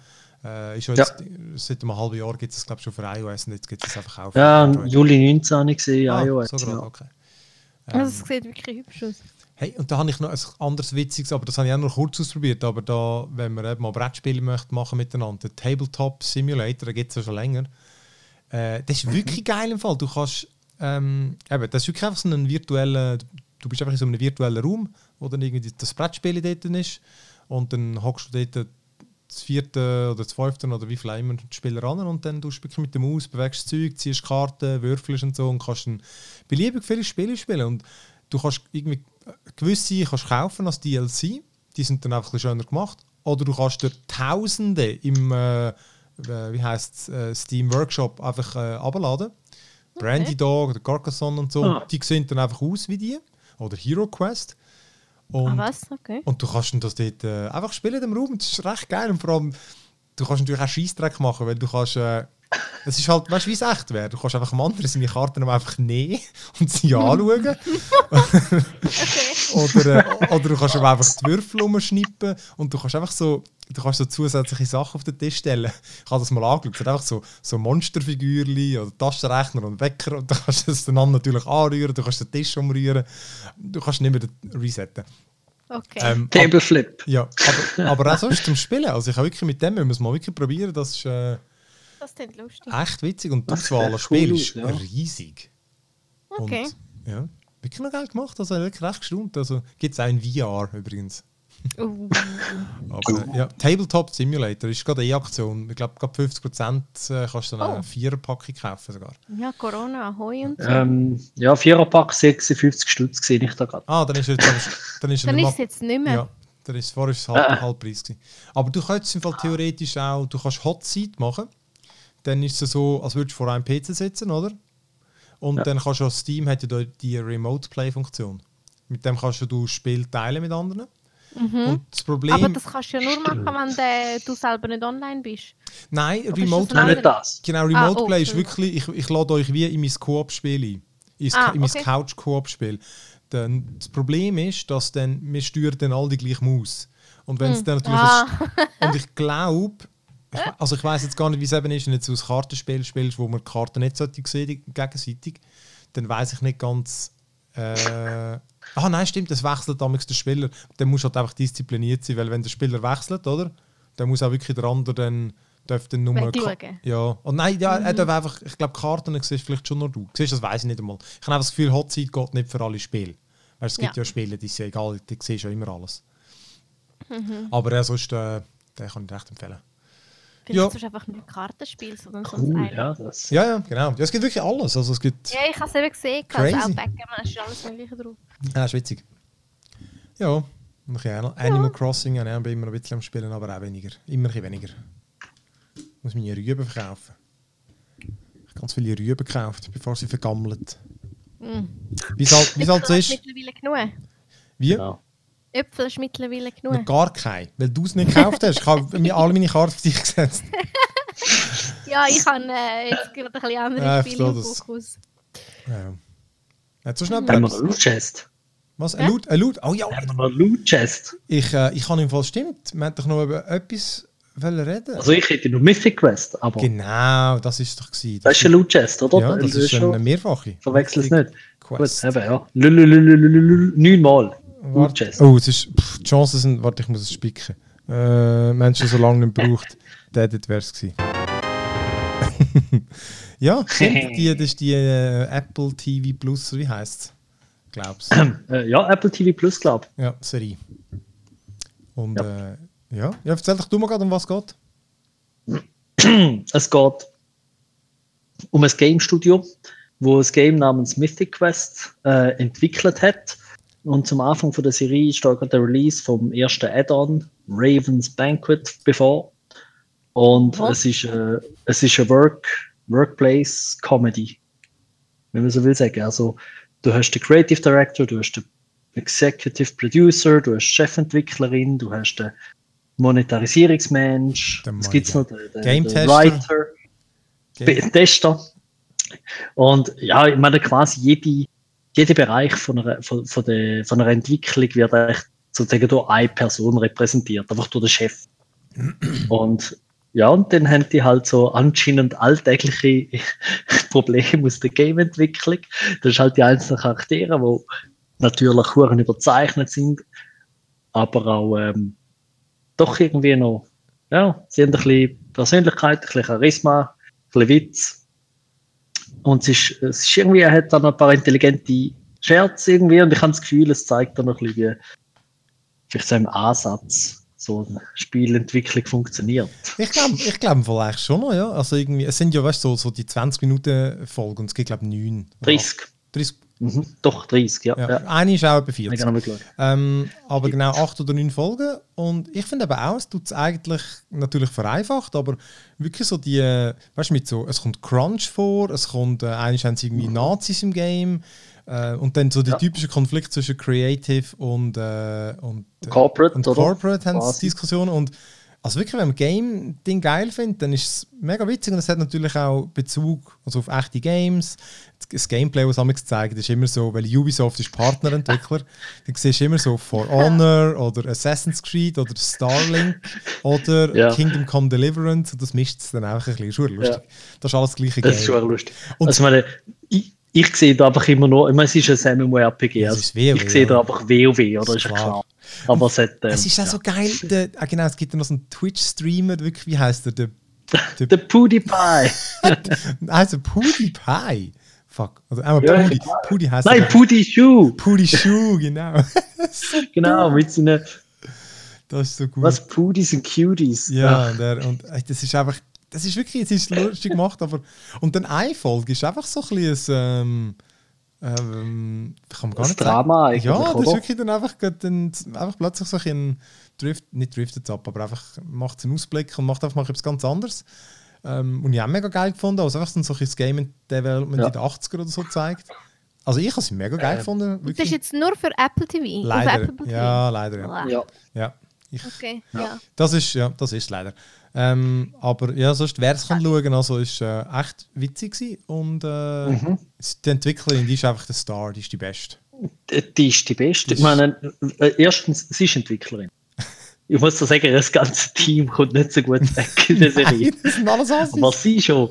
Äh, ist ja Ja. jetzt, Seit einem halben Jahr gibt es glaube ich schon für iOS und jetzt gibt es einfach auch für Ja, im Android. Juli 19 habe ich gesehen, Ah, iOS. so gerade, ja. okay. Also es sieht wirklich hübsch aus. Hey, und da habe ich noch ein anderes Witziges, aber das habe ich auch noch kurz ausprobiert. Aber da, wenn man eben mal Brettspiele möchte machen miteinander, der Tabletop Simulator, den gibt es ja schon länger. Äh, das ist wirklich geil im Fall. Du kannst, ähm, eben, das ist wirklich einfach so ein virtueller, du bist einfach in so einem virtuellen Raum, wo dann irgendwie das Brettspiel dort ist. Und dann hockst du dort das vierte oder das fünfte oder wie viel immer Spieler an und dann tust du mit der Maus, bewegst das Zeug, ziehst Karten, würfelst und so und kannst dann beliebig viele Spiele spielen. Und du kannst irgendwie gewisse kannst kaufen als DLC, die sind dann einfach ein schöner gemacht. Oder du kannst dir Tausende im äh, wie heißt äh, Steam Workshop einfach äh, abladen. Brandy Dog oder Carcassonne und so. Ah. Die sehen dann einfach aus wie die. Oder Hero Quest. Und, ah, was? Okay. und du kannst das dort äh, einfach spielen dem Raum. Das ist recht geil. Und vor allem, du kannst natürlich auch Scheissdreck machen, weil du kannst. Äh, es ist halt, weißt du, wie es echt wäre? Du kannst einfach am anderen seine Karten einfach nehmen und sie anschauen. oder, äh, oder du kannst aber einfach die Würfel umschnippen und du kannst einfach so, du kannst so zusätzliche Sachen auf den Tisch stellen. Ich habe das mal angeschaut. Es hat einfach so, so Monsterfigürchen oder Taschenrechner und Wecker und du kannst das dann natürlich anrühren, du kannst den Tisch umrühren, du kannst nicht mehr resetten. okay. Ähm, ab- Tableflip. ja, aber, aber auch sonst zum Spielen. Also ich habe wirklich mit dem, wir müssen es mal wirklich probieren, das ist äh, das klingt lustig. echt witzig und die Auswahl an cool Spielen ist ja. riesig. Okay. Und, ja, wirklich noch geil gemacht, also wirklich recht gestaunt. Also gibt es auch in VR übrigens. Uh, Aber äh, ja, Tabletop Simulator ist gerade eine E-Aktion. Ich glaube, gerade 50% äh, kannst du dann Oh. eine Viererpackung kaufen sogar. ja, Corona, Ahoi und so. Ähm, ja, Viererpack 56 Stutz sehe ich da gerade. Ah, dann ist es jetzt, dann ist Dann nicht ist jetzt nicht mehr. Ja, dann ist, vorher ist es halb, Ah. halb Preis. Gewesen. Aber du könntest im Fall theoretisch auch, du kannst Hot Seat machen. Dann ist es so, als würdest du vor einem PC sitzen, oder? Und Ja. dann kannst du, Steam hat ja da die Remote Play Funktion. Mit dem kannst du das Spiel teilen mit anderen. Und das Problem, Mhm. Aber das kannst du ja nur machen, wenn de, du selber nicht online bist. nein, ist Remote nicht das. Genau, Remote Ah, oh, Play ist wirklich, ich, ich lade euch wie in mein Koop-Spiel ein. In, Ah, in mein okay. Couch-Koop-Spiel. Dann, das Problem ist, dass dann, wir steuern dann alle die gleiche Maus. Und wenn es dann natürlich... Ah. ein- Und ich glaube... Ich, also ich weiß jetzt gar nicht, wie es eben ist, wenn du jetzt aus Kartenspiel spielst, wo man die Karten nicht sollte sehen, gegenseitig, dann weiß ich nicht ganz... Äh, ah nein, stimmt, das wechselt damals der Spieler. Dann musst du halt einfach diszipliniert sein, weil wenn der Spieler wechselt, oder? Dann muss auch wirklich der andere dann... Darf dann nur ja, und nein, ja, er darf einfach, ich glaube, Karten siehst vielleicht schon nur du. Siehst, das weiß ich nicht einmal. Ich habe einfach das Gefühl, Hot Seat geht nicht für alle Spiele. Weißt, es gibt ja, Ja. Spiele, die sind egal, die siehst ja immer alles. Mhm. Aber ja, sonst, äh, den kann ich echt empfehlen. Vielleicht Ja. ja. ist einfach nicht Kartenspiel, sondern sonst Cool, ein. ja, das. Ja, ja, genau. Ja, es gibt wirklich alles. Also es gibt, Ja, ich habe es eben gesehen. Also Crazy. auch Backgammon, ist alles Mögliche drauf. ja, ist witzig. Ja, und ein bisschen Animal- Animal Crossing, ja, ich bin immer noch ein bisschen am Spielen, aber auch weniger. Immer ein weniger. Ich muss meine Rüben verkaufen. Ich habe ganz viele Rüben gekauft, bevor sie vergammelt. Mm. Wie es halt, halt so ist. mittlerweile genug. Wie? Ja. Äpfel ist mittlerweile Noch genug. gar kein, weil du es nicht gekauft hast. Ich habe mir alle meine Karten auf dich gesetzt. Ja, ich habe äh, jetzt gerade ein bisschen andere Spiele im das. Fokus. Ja. Nicht so schnell Haben wir noch Loot Chest? Was? Ein Loot? Ein Loot? Oh ja, Haben wir noch Loot Chest? ich, äh, ich habe im Fall stimmt. Wir haben doch noch eben etwas reden? Also ich hätte nur Mythic Quest, aber genau, das ist doch gewesen. das ist ein Loot Chest, oder? ja, das ist schon, eine mehrfache. verwechsel es nicht. Quest. Gut, eben, ja. Neunmal. Warte. Oh, es ist, pff, die Chancen sind, warte, ich muss es spicken. Äh, Menschen so lange nicht gebraucht, der hätte es gewesen. ja, die, das ist die äh, Apple TV Plus, wie heißt es? Glaubst Äh, ja, Apple TV Plus, glaube Ja, Serie. Und ja, äh, ja. ja erzähl doch du mal gerade, um was es geht. Es geht um ein Game Studio, wo ein Game namens Mythic Quest äh, entwickelt hat. Und zum Anfang von der Serie steht gerade der Release vom ersten Add-on, Raven's Banquet, bevor. Und Was? es ist, äh, es ist eine Work, Workplace Comedy, wenn man so will sagen. Also, du hast den Creative Director, du hast den Executive Producer, du hast die Chefentwicklerin, du hast den Monetarisierungsmensch, es gibt noch den, den, Game den Tester. Writer, Game- Tester. Und ja, ich meine, quasi jede, jeder Bereich von einer, von, von, der, von einer Entwicklung wird eigentlich sozusagen durch eine Person repräsentiert, einfach durch den Chef. Und ja, und dann haben die halt so anscheinend alltägliche Probleme aus der Game-Entwicklung. Das ist halt die einzelnen Charaktere, die natürlich huren überzeichnet sind, aber auch ähm, doch irgendwie noch, ja, sie haben ein bisschen Persönlichkeit, ein bisschen Charisma, ein bisschen Witz. Und es ist, es ist irgendwie, er hat dann ein paar intelligente Scherze irgendwie und ich habe das Gefühl, es zeigt dann noch ein bisschen, wie vielleicht so im Ansatz so eine Spielentwicklung funktioniert. Ich glaube ich glaub vielleicht schon noch, ja. Also irgendwie, es sind ja, weißt du, so, so die 20 Minuten Folgen und es gibt, glaube ich, 9. 30. 30. Mhm. Doch, 30, ja. Ja. ja. Eine ist auch etwa Ich 40. habe noch geschaut. Ähm, aber genau 8 oder 9 Folgen. Und ich finde eben auch, es tut es eigentlich natürlich vereinfacht, aber wirklich so die, weißt du, mit so, es kommt Crunch vor, es kommt, äh, eigentlich haben sie irgendwie Nazis im Game. Äh, und dann so die Ja. typische Konflikt zwischen Creative und, äh, und, äh, Corporate, und oder? Corporate haben sie. Diskussionen. Und also wirklich, wenn man Game-Ding geil findet, dann ist es mega witzig und es hat natürlich auch Bezug also auf echte Games. Das Gameplay, was es zeigt, ist immer so, weil Ubisoft ist Partnerentwickler, dann siehst du immer so For Honor oder Assassin's Creed oder Starlink oder Ja. Kingdom Come Deliverance und das mischt es dann auch ein bisschen. Ist schon lustig. Ja. Das ist alles das gleiche Das ist Game. schon lustig. Und- also, ich meine, ich, ich sehe da einfach immer nur, ich meine, es ist ein MMORPG. Also ich sehe da einfach WoW, oder? Ist ja Klar. klar. Aber es hat. Ähm, Es ist auch so geil, der, ah genau, es gibt ja noch so einen Twitch-Streamer, wirklich, wie heißt der? Der, der Der PewDiePie. also PewDiePie. Fuck. Also einmal Ja. Pudi. Pudi heißt Nein, Pudi Shoe. Pudi Schuh, genau. Genau, mit seinen, Das ist so gut. was, Pudis und Cuties. Ja, der, und das ist einfach, das ist wirklich, es ist lustig gemacht, aber und dann eine Folge ist einfach so ein bisschen ähm, ähm, kann man gar Das nicht Drama sagen. eigentlich, Ja, das ist wirklich dann einfach, dann, einfach plötzlich so ein Drift, nicht driftet ab, aber einfach macht einen Ausblick und macht einfach mal etwas ganz anderes. Ähm, und ich habe mega geil gefunden, also einfach so ein das Game Development Ja. in den 80er oder so zeigt. Also ich habe es mega geil gefunden. Das ist Wirklich. jetzt nur für Apple TV. Leider. Apple TV. Ja, leider. Ja. Ja. ja. Ich, Okay, ja. das ist, ja, das ist leider. Ähm, aber ja, sonst, wer es kann schauen, also ist äh, echt witzig gewesen. und äh, Mhm. die Entwicklerin, die ist einfach der Star, die ist die Beste. Die- ist die beste. Ich meine, äh, erstens, sie ist Entwicklerin. Ich muss da sagen, das ganze Team kommt nicht so gut weg in der Serie. Nein, das sind alles Aber Assis. sie schon.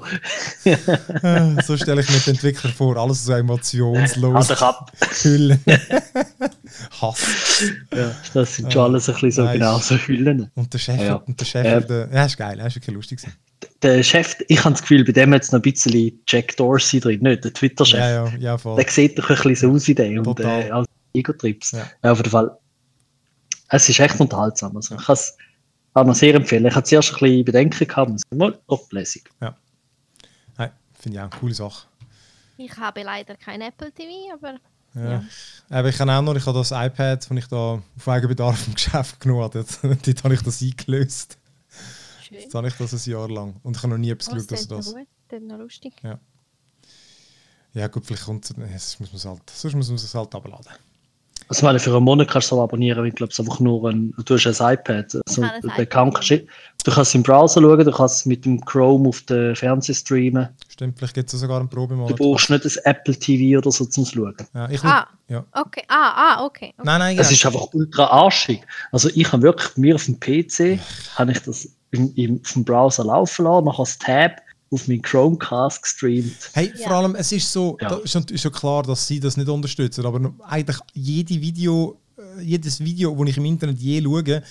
Äh, so stelle ich mir den Entwickler vor, alles so emotionslos. Also hab, Hüllen. Hass. ja, das sind schon alles ein bisschen so Nein. genau so Hüllen. Und der Chef, Ja. und der Chef, Äh, der, ja, ist geil, ist wirklich lustig. gewesen. Der Chef, ich habe das Gefühl, bei dem hat es noch ein bisschen Jack Dorsey drin, nicht der Twitter-Chef. Ja, ja, ja, voll. Der sieht doch ein bisschen so aus wie der und äh, als Ego-Trips. Ja. Ja. auf jeden Fall. Es ist echt unterhaltsam. Also ich kann es auch noch sehr empfehlen. Ich hatte zuerst ein bisschen Bedenken gehabt, und mal, oh, lässig. Nein, finde ich auch eine coole Sache. Ich habe leider kein Apple TV, aber Ja. Ja. Aber ich kann auch noch, ich habe das iPad, das ich da auf Eigenbedarf im Geschäft genommen habe, dort, habe ich das eingelöst. schön. Jetzt habe ich das ein Jahr lang. Und ich habe noch nie etwas Oh, das geschaut, dass ist das. gut, das ist noch lustig. Ja, gut, vielleicht kommt es. Sonst muss man es halt, sonst muss man es halt abladen. Also, meine, für einen Monat kannst du es abonnieren, weil ich glaube, es einfach nur ein, du hast ein iPad. Also, ein iPad, Account kannst du, du kannst es im Browser schauen, du kannst es mit dem Chrome auf den Fernseher streamen. Stimmt, vielleicht gibt es sogar einen Du Probemonat. brauchst nicht ein Apple TV oder so zum Schauen. Ja, ich Ah. ja. Okay, ah, ah, okay. okay. Nein, nein. Es ist einfach ultra arschig. Also ich habe wirklich mir auf dem PC habe ich das im, im, auf dem Browser laufen lassen, nachher das Tab auf meinen Chromecast gestreamt. Hey, Ja. vor allem, es ist so, Ja. da ist schon, klar, dass sie das nicht unterstützen, aber eigentlich jede Video, äh, jedes Video, das ich im Internet je schaue,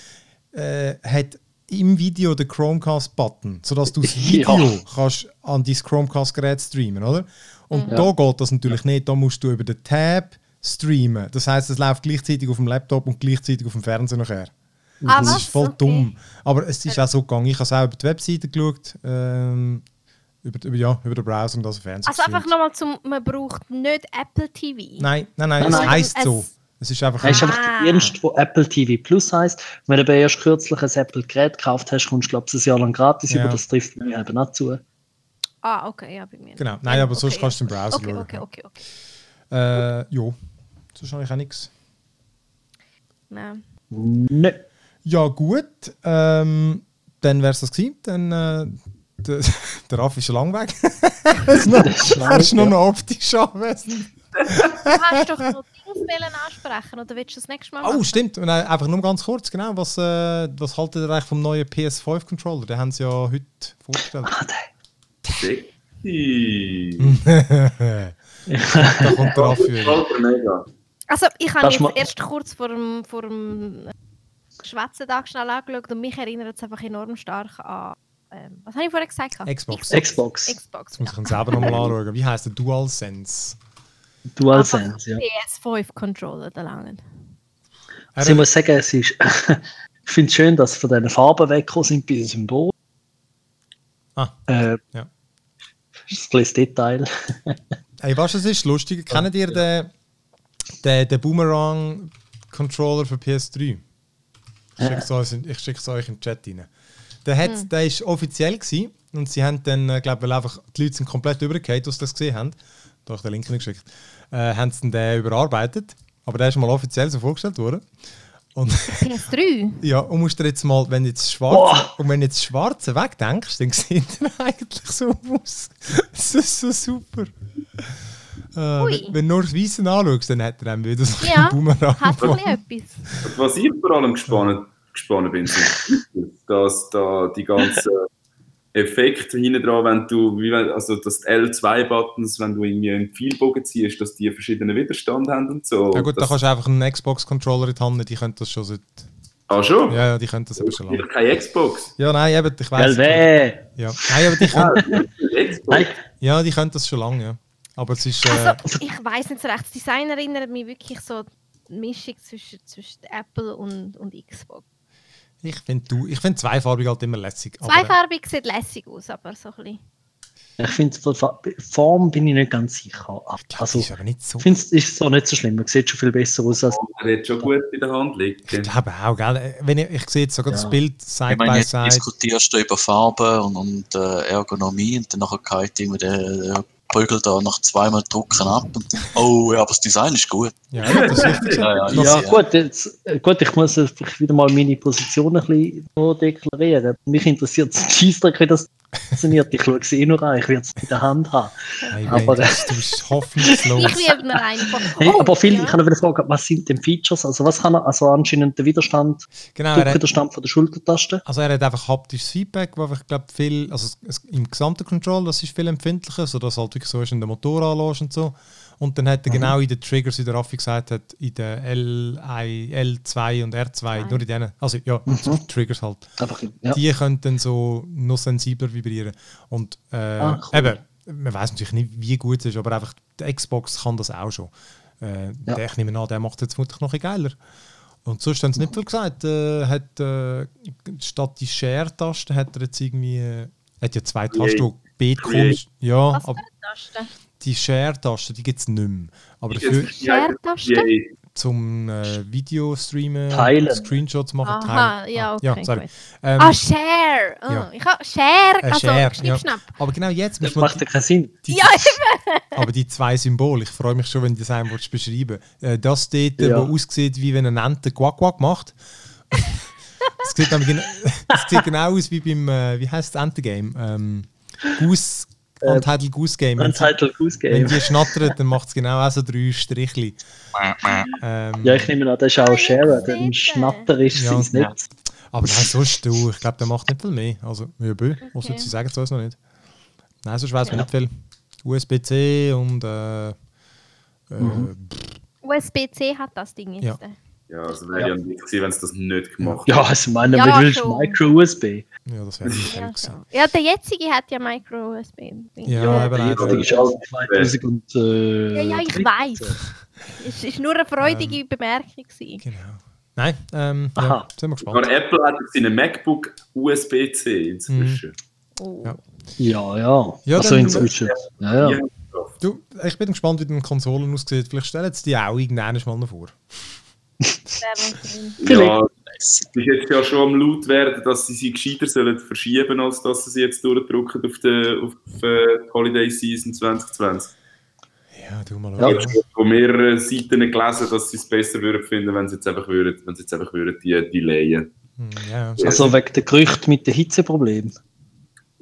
äh, hat im Video den Chromecast-Button, sodass du das Ja. Video kannst an dein Chromecast-Gerät streamen, oder? Und da geht das natürlich nicht, da musst du über den Tab streamen. Das heißt, es läuft gleichzeitig auf dem Laptop und gleichzeitig auf dem Fernseher nachher. Ah, Das was? ist voll Okay. dumm. Aber es ist auch so gegangen. Ich habe es auch über die Webseite geschaut, ähm, über, über, ja, über den Browser und das Fernsehen. Also einfach nochmal zum, man braucht nicht Apple TV. Nein, nein, nein, Nein, es nein. heisst Es- so. Es ist einfach. Das ist Ah. einfach der Dienst, wo Apple TV Plus heisst. Wenn du erst kürzlich ein Apple-Gerät gekauft hast, kommst du, glaube ich, ein Jahr lang gratis Ja. über. Das trifft mir eben auch zu. Ah, okay, ja, bei mir. Genau, nein, Ja, aber sonst okay, kannst du im ja. Browser Okay, schauen. okay, okay, okay. Äh, ja, sonst habe ich auch nichts. Nein. Nö. Ja, gut. Ähm, dann wäre es das gewesen. Dann, äh, der, der Raff ist schon lang weg. er ist, noch, er ist nur ja. noch optisch anwesend. Du hast doch noch wollen ansprechen oder willst du das nächste Mal Oh, machen? stimmt. Und, äh, einfach nur ganz kurz, genau. Was, äh, was haltet ihr eigentlich vom neuen PS5-Controller? Den haben sie ja heute vorgestellt. Ah, der- da kommt der mega. Also, ich habe jetzt erst kurz vor dem, vor dem äh, Schwätzentag schnell angeschaut und mich erinnert es einfach enorm stark an. Ähm, was habe ich vorher gesagt? Xbox. Xbox. Xbox. Jetzt muss ich ihn selber nochmal anschauen. Wie heißt der DualSense? DualSense, ja. PS5-Controller, der langen. Also ich muss sagen, es ist, ich finde es schön, dass von diesen Farben weggekommen sind bei den Symbol. Ah, Äh, ja. Das ist ein kleines Detail. Hey, was es ist lustig? Kennt ihr den, den, den Boomerang-Controller für PS3? Ich schicke es euch, in- ich schicke es euch in den Chat rein. Der, hat, der ist offiziell gewesen und sie haben dann, äh, glaube weil einfach die Leute sind komplett übergekehrt, die das gesehen haben. Da habe ich den Link nicht geschickt. Äh, haben sie dann den überarbeitet. Aber der ist mal offiziell so vorgestellt worden. Und PS3? ja, und musst dir jetzt mal, wenn du jetzt schwarze, und wenn du jetzt schwarze wegdenkst, dann sieht er eigentlich so aus. Das ist so super. Äh, wenn, wenn du nur das Weiße anschaust, dann hat er dann wieder so Ja, einen Boomerang. Hat ein bisschen etwas. Was ich vor allem gespannt, gespannt bin, dass da die ganzen Effekte hinten dran, wenn du, wie wenn, also dass die L2-Buttons, wenn du irgendwie einen Pfeilbogen ziehst, dass die verschiedenen Widerstand haben und so. Ja gut, da das, kannst du einfach einen Xbox-Controller in die Hand nehmen, die können das schon seit... Ah, schon? Ja, ja, die können das aber schon Ich lange. habe keine Xbox. Ja, nein, eben, ich weiß. weh! Ja. Nein, aber die können, Xbox. Ja, die können das schon lange, ja. Aber es ist... Äh, Also, ich weiß nicht so recht. Das Design erinnert mich wirklich so an die Mischung zwischen, zwischen Apple und, und Xbox. Ich finde du, ich find zweifarbig halt immer lässig. aber, Zweifarbig sieht lässig aus, aber so ein bisschen. ich finde, von der Form bin ich nicht ganz sicher. Das Also, ist aber nicht so... ich finde, es ist so nicht so schlimm. Man sieht schon viel besser aus als. Er hat schon gut in der Hand liegen. Ich glaube auch, gell? Wenn ich, ich sehe jetzt sogar das Ja. Bild side Ich meine, by side. diskutierst du über Farben und, und äh, Ergonomie und dann nachher geht irgendwie der, der Prügel da nach zweimal drucken ab und dann, oh ja, aber das Design ist gut. Ja, ja, das ist richtig. Ja, ja, Ja, gut, jetzt, äh, gut, ich muss jetzt wieder mal meine Position ein bisschen noch deklarieren. Mich interessiert das Scheissdreck, wie das funktioniert. Ich schaue es eh nur an, ich werde es in der Hand haben. Hey, Aber- das, du bist hoffnungslos. Ich liebe ihn einfach. Hey, Oh, aber viel, ja. ich habe noch eine Frage, was sind denn Features? Also was kann er, also anscheinend der Widerstand, Genau, er hat, Druckwiderstand von der Schultertaste? also er hat einfach haptisches Feedback, wo ich glaube viel, also im gesamten Control, das ist viel empfindlicher, sodass halt wirklich so ist, wenn der Motor anlässt und so. Und dann hat er genau in den Triggers, wie der Raffi gesagt hat, in den L, I, L2 und R2, nur in denen, also ja, so Triggers halt. Einfach, ja. die können dann so noch sensibler vibrieren. Und äh, Ah, cool. eben, man weiß natürlich nicht, wie gut es ist, aber einfach die Xbox kann das auch schon. Äh, Ja. der, ich nehme an, der macht es jetzt vermutlich noch ein geiler. Und sonst haben sie nicht viel gesagt. Äh, hat, äh, statt die Share-Taste hat er jetzt irgendwie. Äh, hat ja zwei Tasten, die beide komisch. Ja, aber? Die Share-Taste, die gibt es nicht mehr. Aber dafür Share-Taste? Zum äh, Video streamen, Teilen. Screenshots machen, Aha, teilen. ja, Ah, okay. ja, sorry. gut. Ähm, Ah, Share! Oh, ja. Ich habe Share, äh, also Share, ja. Aber genau jetzt muss Das man macht ja keinen Sinn. die, Ja, Aber die zwei Symbole, ich freue mich schon, wenn du das einmal beschreiben äh, Das dort, Ja. wo aussieht, wie wenn eine Ente Quack Quack macht. das, sieht genau, das sieht genau aus wie beim, äh, wie heißt das Entegame? Ähm, Goose, Äh, Untitled Goose Game. Wenn, Untitled Goose wenn Game. die schnattert, dann macht es genau auch so drei Strichli. Ähm, Ja, ich nehme an, das ist auch Share, ich dann. Schnatter ist Ja. sein Netz. Aber nein, sonst du, ich glaube, der macht nicht viel mehr. Also, ja, bö, was Okay. okay. sie sagen es uns noch nicht. Nein, sonst weiß man Ja. nicht viel. USB-C und äh, äh, Mhm. USB-C hat das Ding jetzt. Ja. Ja, also wäre ja nicht gewesen, wenn es das nicht gemacht Ja, also meine, Ja, wie willst du. Micro-USB? ja, das wäre nicht Ja, schon. ja, der jetzige hat ja Micro-USB. Ja, Ja, aber leider. Die ist auch 2000 und, äh, Ja, ja, ich 13. weiß. Es war nur eine freudige Bemerkung. gewesen. Genau. Nein, ähm, ja, Aha. sind wir Aber gespannt. Apple hat auf seinem MacBook USB-C inzwischen. Oh. Ja. Ja, ja. Ja, also inzwischen. Ja, ja. Du, ich bin gespannt, wie die Konsolen aussieht. Vielleicht stellen sie die auch irgendwann mal noch vor. Ja, es ist jetzt ja schon am laut werden, dass sie sie gescheiter sollen verschieben, als dass sie sie jetzt durchdrücken auf die, auf die äh, Holiday Season 2020. Ja, du mal Ja. Ich habe von mehreren Seiten gelesen, dass sie es besser würden finden, wenn sie jetzt einfach würden, wenn sie jetzt einfach würden die delayen. Hm, ja, Also wegen der Gerüchte mit den Hitzeproblemen.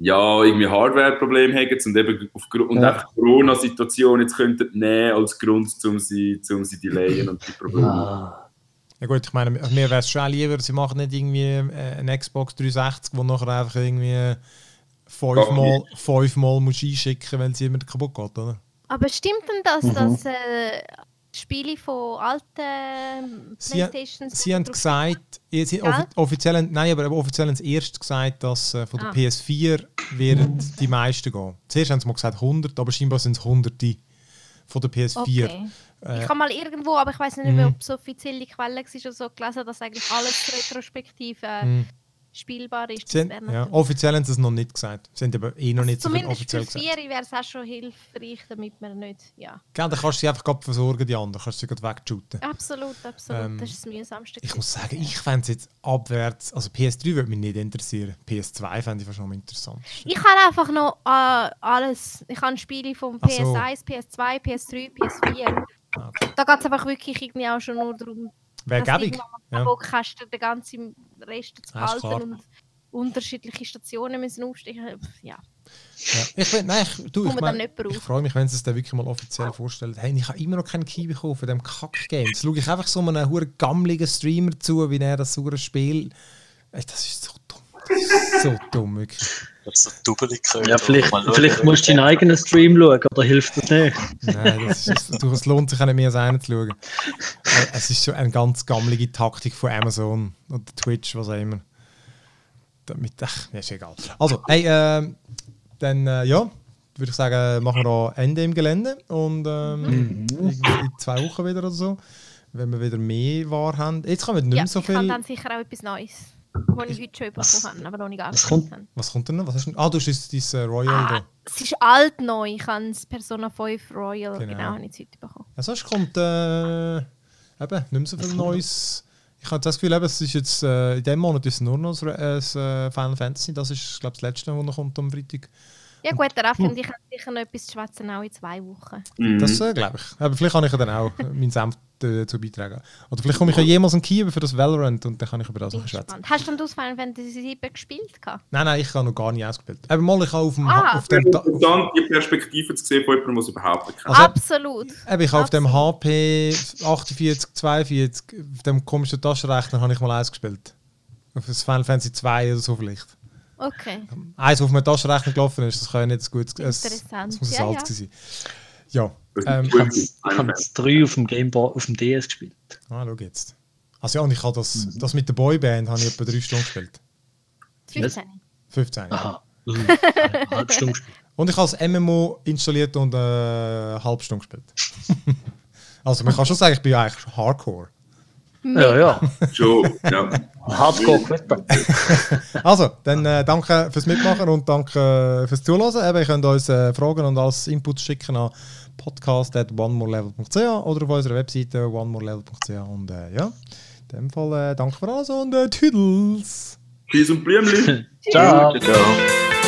Ja, irgendwie Hardware-Probleme haben und eben aufgrund und Ja. einfach die Corona-Situation jetzt könnten nehmen als Grund, um sie, um sie delayen und die Probleme. Ah. Ja gut, ich meine, mir wäre es schon lieber, sie machen nicht irgendwie äh, eine Xbox 360, wo nachher einfach irgendwie fünfmal, fünfmal muss einschicken, wenn sie immer kaputt geht, oder? Aber stimmt denn das, Mhm. dass äh, Spiele von alten Sie- Playstations... Sie haben drauf- gesagt, sie, offi offiziell, haben- nein, aber offiziell haben sie erst gesagt, dass äh, von der Ah. PS4 werden die meisten gehen. Zuerst haben sie mal gesagt 100, aber scheinbar sind es hunderte von der PS4. Okay. Äh, ich habe mal irgendwo, aber ich weiß nicht mehr, Mhm. ob es offizielle Quelle war oder so, gelesen, dass eigentlich alles retrospektiv äh, Mhm. Spielbar ist. Sie Das haben, ja, offiziell haben sie es noch nicht gesagt. Sie haben aber eh noch nicht so viel Zumindest offiziell für gesagt. vier wäre es auch schon hilfreich, damit man nicht. Ja, Gell, dann kannst du sie einfach grad versorgen, die anderen. Kannst du sie gerade wegshooten. absolut, absolut. Ähm, das ist das mühsamste. Ich muss sagen, ich fände es jetzt abwärts. Also PS3 würde mich nicht interessieren. PS2 fände ich fast noch interessant. Ich habe einfach noch äh, alles. Ich habe Spiele vom Ach so. PS1, PS2, PS3, PS4. Ah, okay. Da geht es einfach wirklich irgendwie auch schon nur darum, Wäre du gäbig. Ja. hast, dir den ganzen Rest zu behalten klar. und unterschiedliche Stationen müssen aufsteigen. Ja, Ja. Ich, nein, ich, du, ich, mein, ich freue mich, wenn sie es dann wirklich mal offiziell vorstellen. Hey, ich habe immer noch keinen Key bekommen von diesem Kack-Game. Jetzt schaue ich einfach so einem huren gammeligen Streamer zu, wie er das saure Spiel. Ey, das ist so dumm. Das ist so dumm, wirklich. Das ist so dubbelig gehört. Ja, vielleicht, vielleicht musst du deinen eigenen Stream schauen, oder hilft das nicht? Nein, das ist, du, es lohnt sich auch nicht mehr, das zu schauen. Äh, Es ist schon eine ganz gammelige Taktik von Amazon oder Twitch, was auch immer. Damit, ach, ja, ist egal. Also, hey, ähm, dann, äh, ja, würde ich sagen, machen wir da Ende im Gelände und ähm, irgendwie in zwei Wochen wieder oder so, wenn wir wieder mehr wahr haben. Jetzt kann man nicht ja mehr so ich habe viel. dann sicher auch etwas Neues, was ich heute schon Was- bekommen habe, aber noch nicht kommt? habe. Was kommt denn noch? Was hast du, ah, du hast jetzt dieses äh, Royal Ah, da. es ist alt neu. Ich habe das Persona 5 Royal, Genau. genau, habe ich heute bekommen. Ja, sonst kommt äh, eben nicht mehr so viel Neues. Ich habe das Gefühl, eben, es ist jetzt, äh, in diesem Monat ist es nur noch das, äh, das äh, Final Fantasy. Das ist, glaube ich, das letzte, das noch kommt am Freitag. Ja gut, der Raffi und ich haben sicher noch etwas zu schwätzen, auch in zwei Wochen. Mhm. Das äh, glaube ich. Aber vielleicht kann ich ja dann auch meinen Senf dazu beitragen. Oder vielleicht komme ich ja jemals in Kiew für das Valorant und dann kann ich über das noch schwätzen. Hast du denn das Final Fantasy 7 gespielt? Nein, nein, ich habe noch gar nicht ausgespielt. Aber mal, ich habe auf dem, Ah. auf dem, auf, Interessant, die Perspektive zu sehen von jemandem, der es überhaupt nicht kennt. Also- Absolut. eben, ich habe auf dem HP 48, 42, auf dem komischen Taschenrechner, habe ich mal eins gespielt. Auf das Final Fantasy 2 oder so vielleicht. Okay. Eins, das auf meinem Taschenrechner gelaufen ist, das kann ja nicht so gut es, Interessant. Das muss Ja, ein ja. alt sein. Ja, ähm, Ich habe das 3 auf dem Game Boy, auf dem DS gespielt. ah, schau jetzt. Also ja, und ich habe das, das mit der Boyband habe ich etwa drei Stunden gespielt. 15. 15. ja. Aha. Mhm. Eine halbe Stunde gespielt. Und ich habe das MMO installiert und äh, eine halbe Stunde gespielt. also man kann schon sagen, ich bin ja eigentlich Hardcore. Ja, ja. Schon, ja. Hardcore Quitter. Also, dann äh, danke fürs Mitmachen und danke fürs Zuhören. Eben, ihr könnt uns äh, Fragen und alles Input schicken an podcast.onemorelevel.ch oder auf unserer Webseite onemorelevel.ch und äh, ja, in dem Fall äh, danke für alles und äh, Tüdels! Tschüss und Blümchen. Ciao. Ciao.